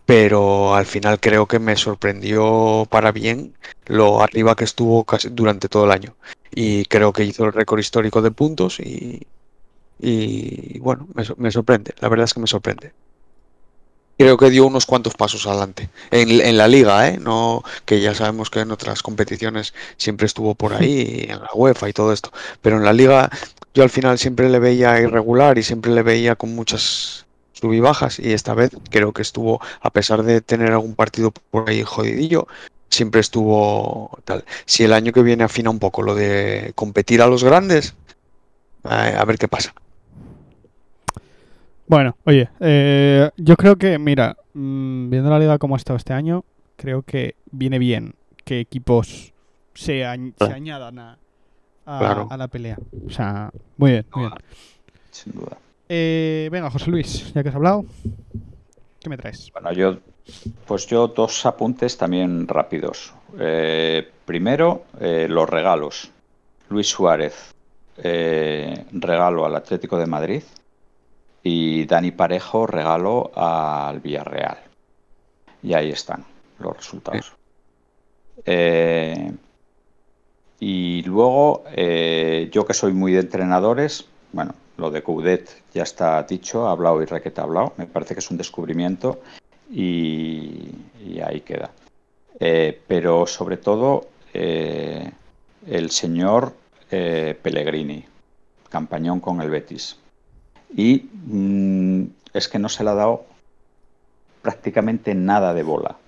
pero al final creo que me sorprendió para bien lo arriba que estuvo casi durante todo el año. Y creo que hizo el récord histórico de puntos y, bueno, me sorprende, la verdad es que me sorprende. Creo que dio unos cuantos pasos adelante. En, en la liga, ¿eh? No, que ya sabemos que en otras competiciones siempre estuvo por ahí, en la UEFA y todo esto. Pero en la liga yo al final siempre le veía irregular y siempre le veía con muchas sub y bajas. Y esta vez creo que estuvo, a pesar de tener algún partido por ahí jodidillo, siempre estuvo tal. Si el año que viene afina un poco lo de competir a los grandes, eh, a ver qué pasa. Bueno, oye, eh, yo creo que, mira, mm, viendo la liga como ha estado este año, creo que viene bien que equipos se, añ- se añadan a, a- Claro. a la pelea. O sea, muy bien, muy bien. Sin duda. Eh, venga, José Luis, ya que has hablado, ¿qué me traes? Bueno, yo, pues yo dos apuntes también rápidos. Eh, primero, eh, los regalos. Luis Suárez, eh, regalo al Atlético de Madrid y Dani Parejo, regalo al Villarreal. Y ahí están los resultados. Eh, y luego, eh, yo que soy muy de entrenadores, bueno, lo de Coudet ya está dicho, ha hablado y Requete ha hablado, me parece que es un descubrimiento y, ahí queda. Eh, pero sobre todo, eh, el señor Pellegrini, campañón con el Betis. Y mm, es que no se le ha dado prácticamente nada de bola.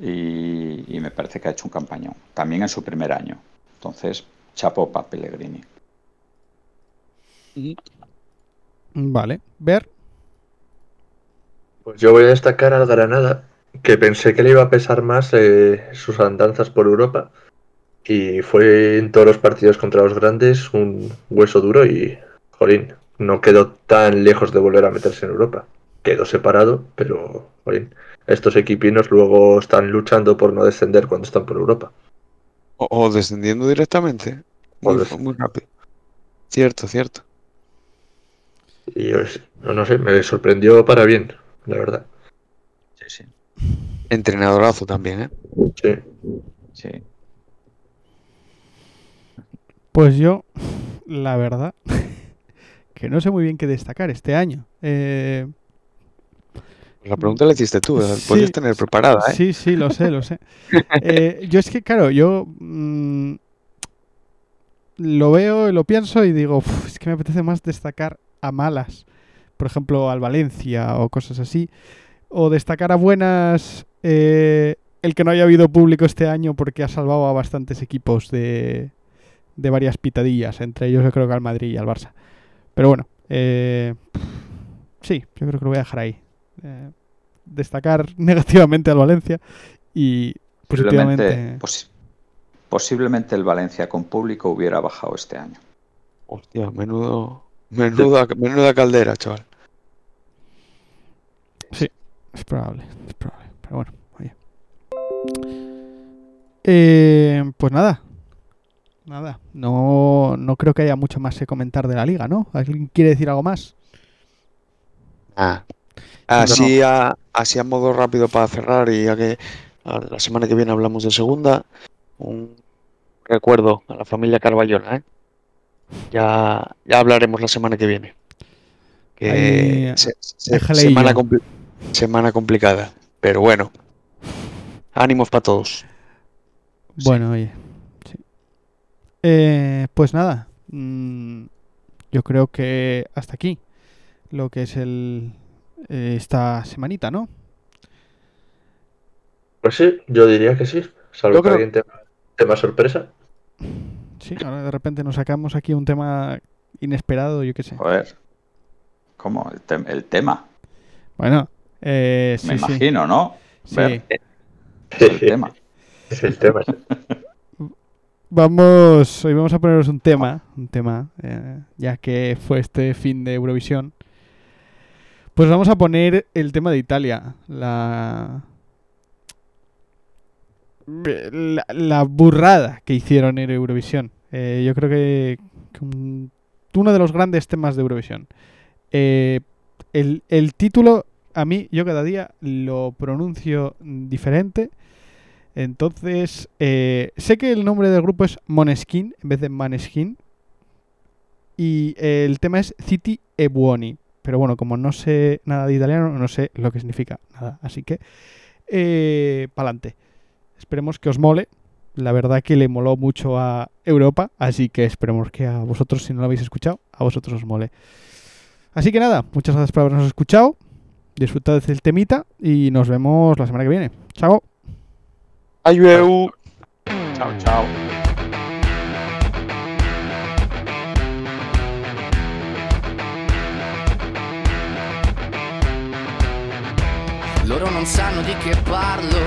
Y, y me parece que ha hecho un campañón, también en su primer año. Entonces, chapo para Pellegrini. Vale, ver. Pues yo voy a destacar al Granada, que pensé que le iba a pesar más eh, sus andanzas por Europa. Y fue en todos los partidos contra los grandes un hueso duro y, jolín, no quedó tan lejos de volver a meterse en Europa. Quedó separado, pero, jolín, estos equipinos luego están luchando por no descender cuando están por Europa. O, o descendiendo directamente. Muy, rápido. Cierto, cierto. Y pues, no, no sé, me sorprendió para bien, la verdad. Sí, sí. Entrenadorazo también, ¿eh? Sí. sí. Pues yo, la verdad, que no sé muy bien qué destacar este año. Eh, La pregunta la hiciste tú, la Sí. podías tener preparada, ¿eh? Sí, sí, lo sé, lo sé. Eh, yo es que, claro, yo mm, lo veo y lo pienso y digo, "Uf, es que me apetece más destacar a malas. Por ejemplo, al Valencia o cosas así. O destacar a buenas eh, el que no haya habido público este año porque ha salvado a bastantes equipos de, de varias pitadillas. Entre ellos yo creo que al Madrid y al Barça. Pero bueno, eh, sí, yo creo que lo voy a dejar ahí. Eh, destacar negativamente al Valencia y Posiblemente, positivamente. posi- posiblemente el Valencia con público hubiera bajado este año. Hostia, menudo, menuda, menuda caldera, chaval. Es probable, es probable. Pero bueno, oye. Eh, pues nada. Nada. No, no creo que haya mucho más que comentar de la liga, ¿no? ¿Alguien quiere decir algo más? Ah. Así, a, así a modo rápido para cerrar y ya que a la semana que viene hablamos de segunda, un recuerdo a la familia Carballona, ¿eh? Ya, ya hablaremos la semana que viene. Que Ahí, se- se- déjale semana, compli- semana complicada, pero bueno, ánimos para todos. Bueno, oye. sí. Eh, pues nada. mm, yo creo que hasta aquí. Lo que es el eh, esta semanita, ¿no? Pues sí, yo diría que sí. Salvo Yo que creo- alguien tenga tema sorpresa. Sí, ahora de repente nos sacamos aquí un tema inesperado, yo qué sé. Joder. ¿Cómo? El, tem- el tema. Bueno, eh, sí, Me sí. imagino, ¿no? sí. Ver el tema. Es el tema. Vamos, hoy vamos a poneros un tema, un tema, eh, ya que fue este fin de Eurovisión. Pues vamos a poner el tema de Italia, la la, burrada que hicieron en Eurovisión. Eh, yo creo que, que un- uno de los grandes temas de Eurovisión. Eh, el, el título, a mí, yo cada día lo pronuncio diferente. Entonces, eh, sé que el nombre del grupo es Moneskin en vez de Maneskin. Y el tema es City e Buoni. Pero bueno, como no sé nada de italiano, no sé lo que significa nada. Así que, eh, pa'lante. Esperemos que os mole. La verdad que le moló mucho a Europa. Así que esperemos que a vosotros, si no lo habéis escuchado, a vosotros os mole. Así que nada, muchas gracias por habernos escuchado. Disfrutad del temita y nos vemos la semana que viene. Chao. Ayueu. Chao, chao. Loro non sanno di che parlo.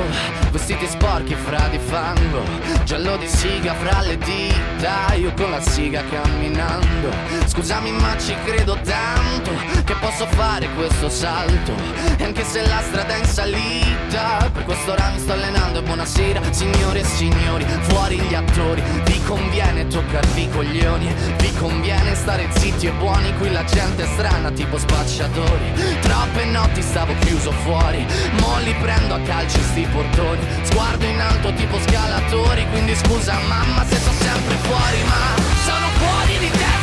Vestiti sporchi fra di fango. Giallo di siga fra le dita. Io con la siga camminando. Scusami ma ci credo tanto Che posso fare questo salto. E anche se la strada è in salita Per quest'ora mi sto allenando. E buonasera Signore e signori, fuori gli attori. Vi conviene toccarvi i coglioni? Vi conviene stare zitti e buoni? Qui la gente è strana tipo spacciatori. Troppe notti stavo chiuso fuori Mo li prendo a calci sti portoni. Sguardo in alto tipo scalatori Quindi scusa mamma se sono sempre fuori Ma sono fuori di testa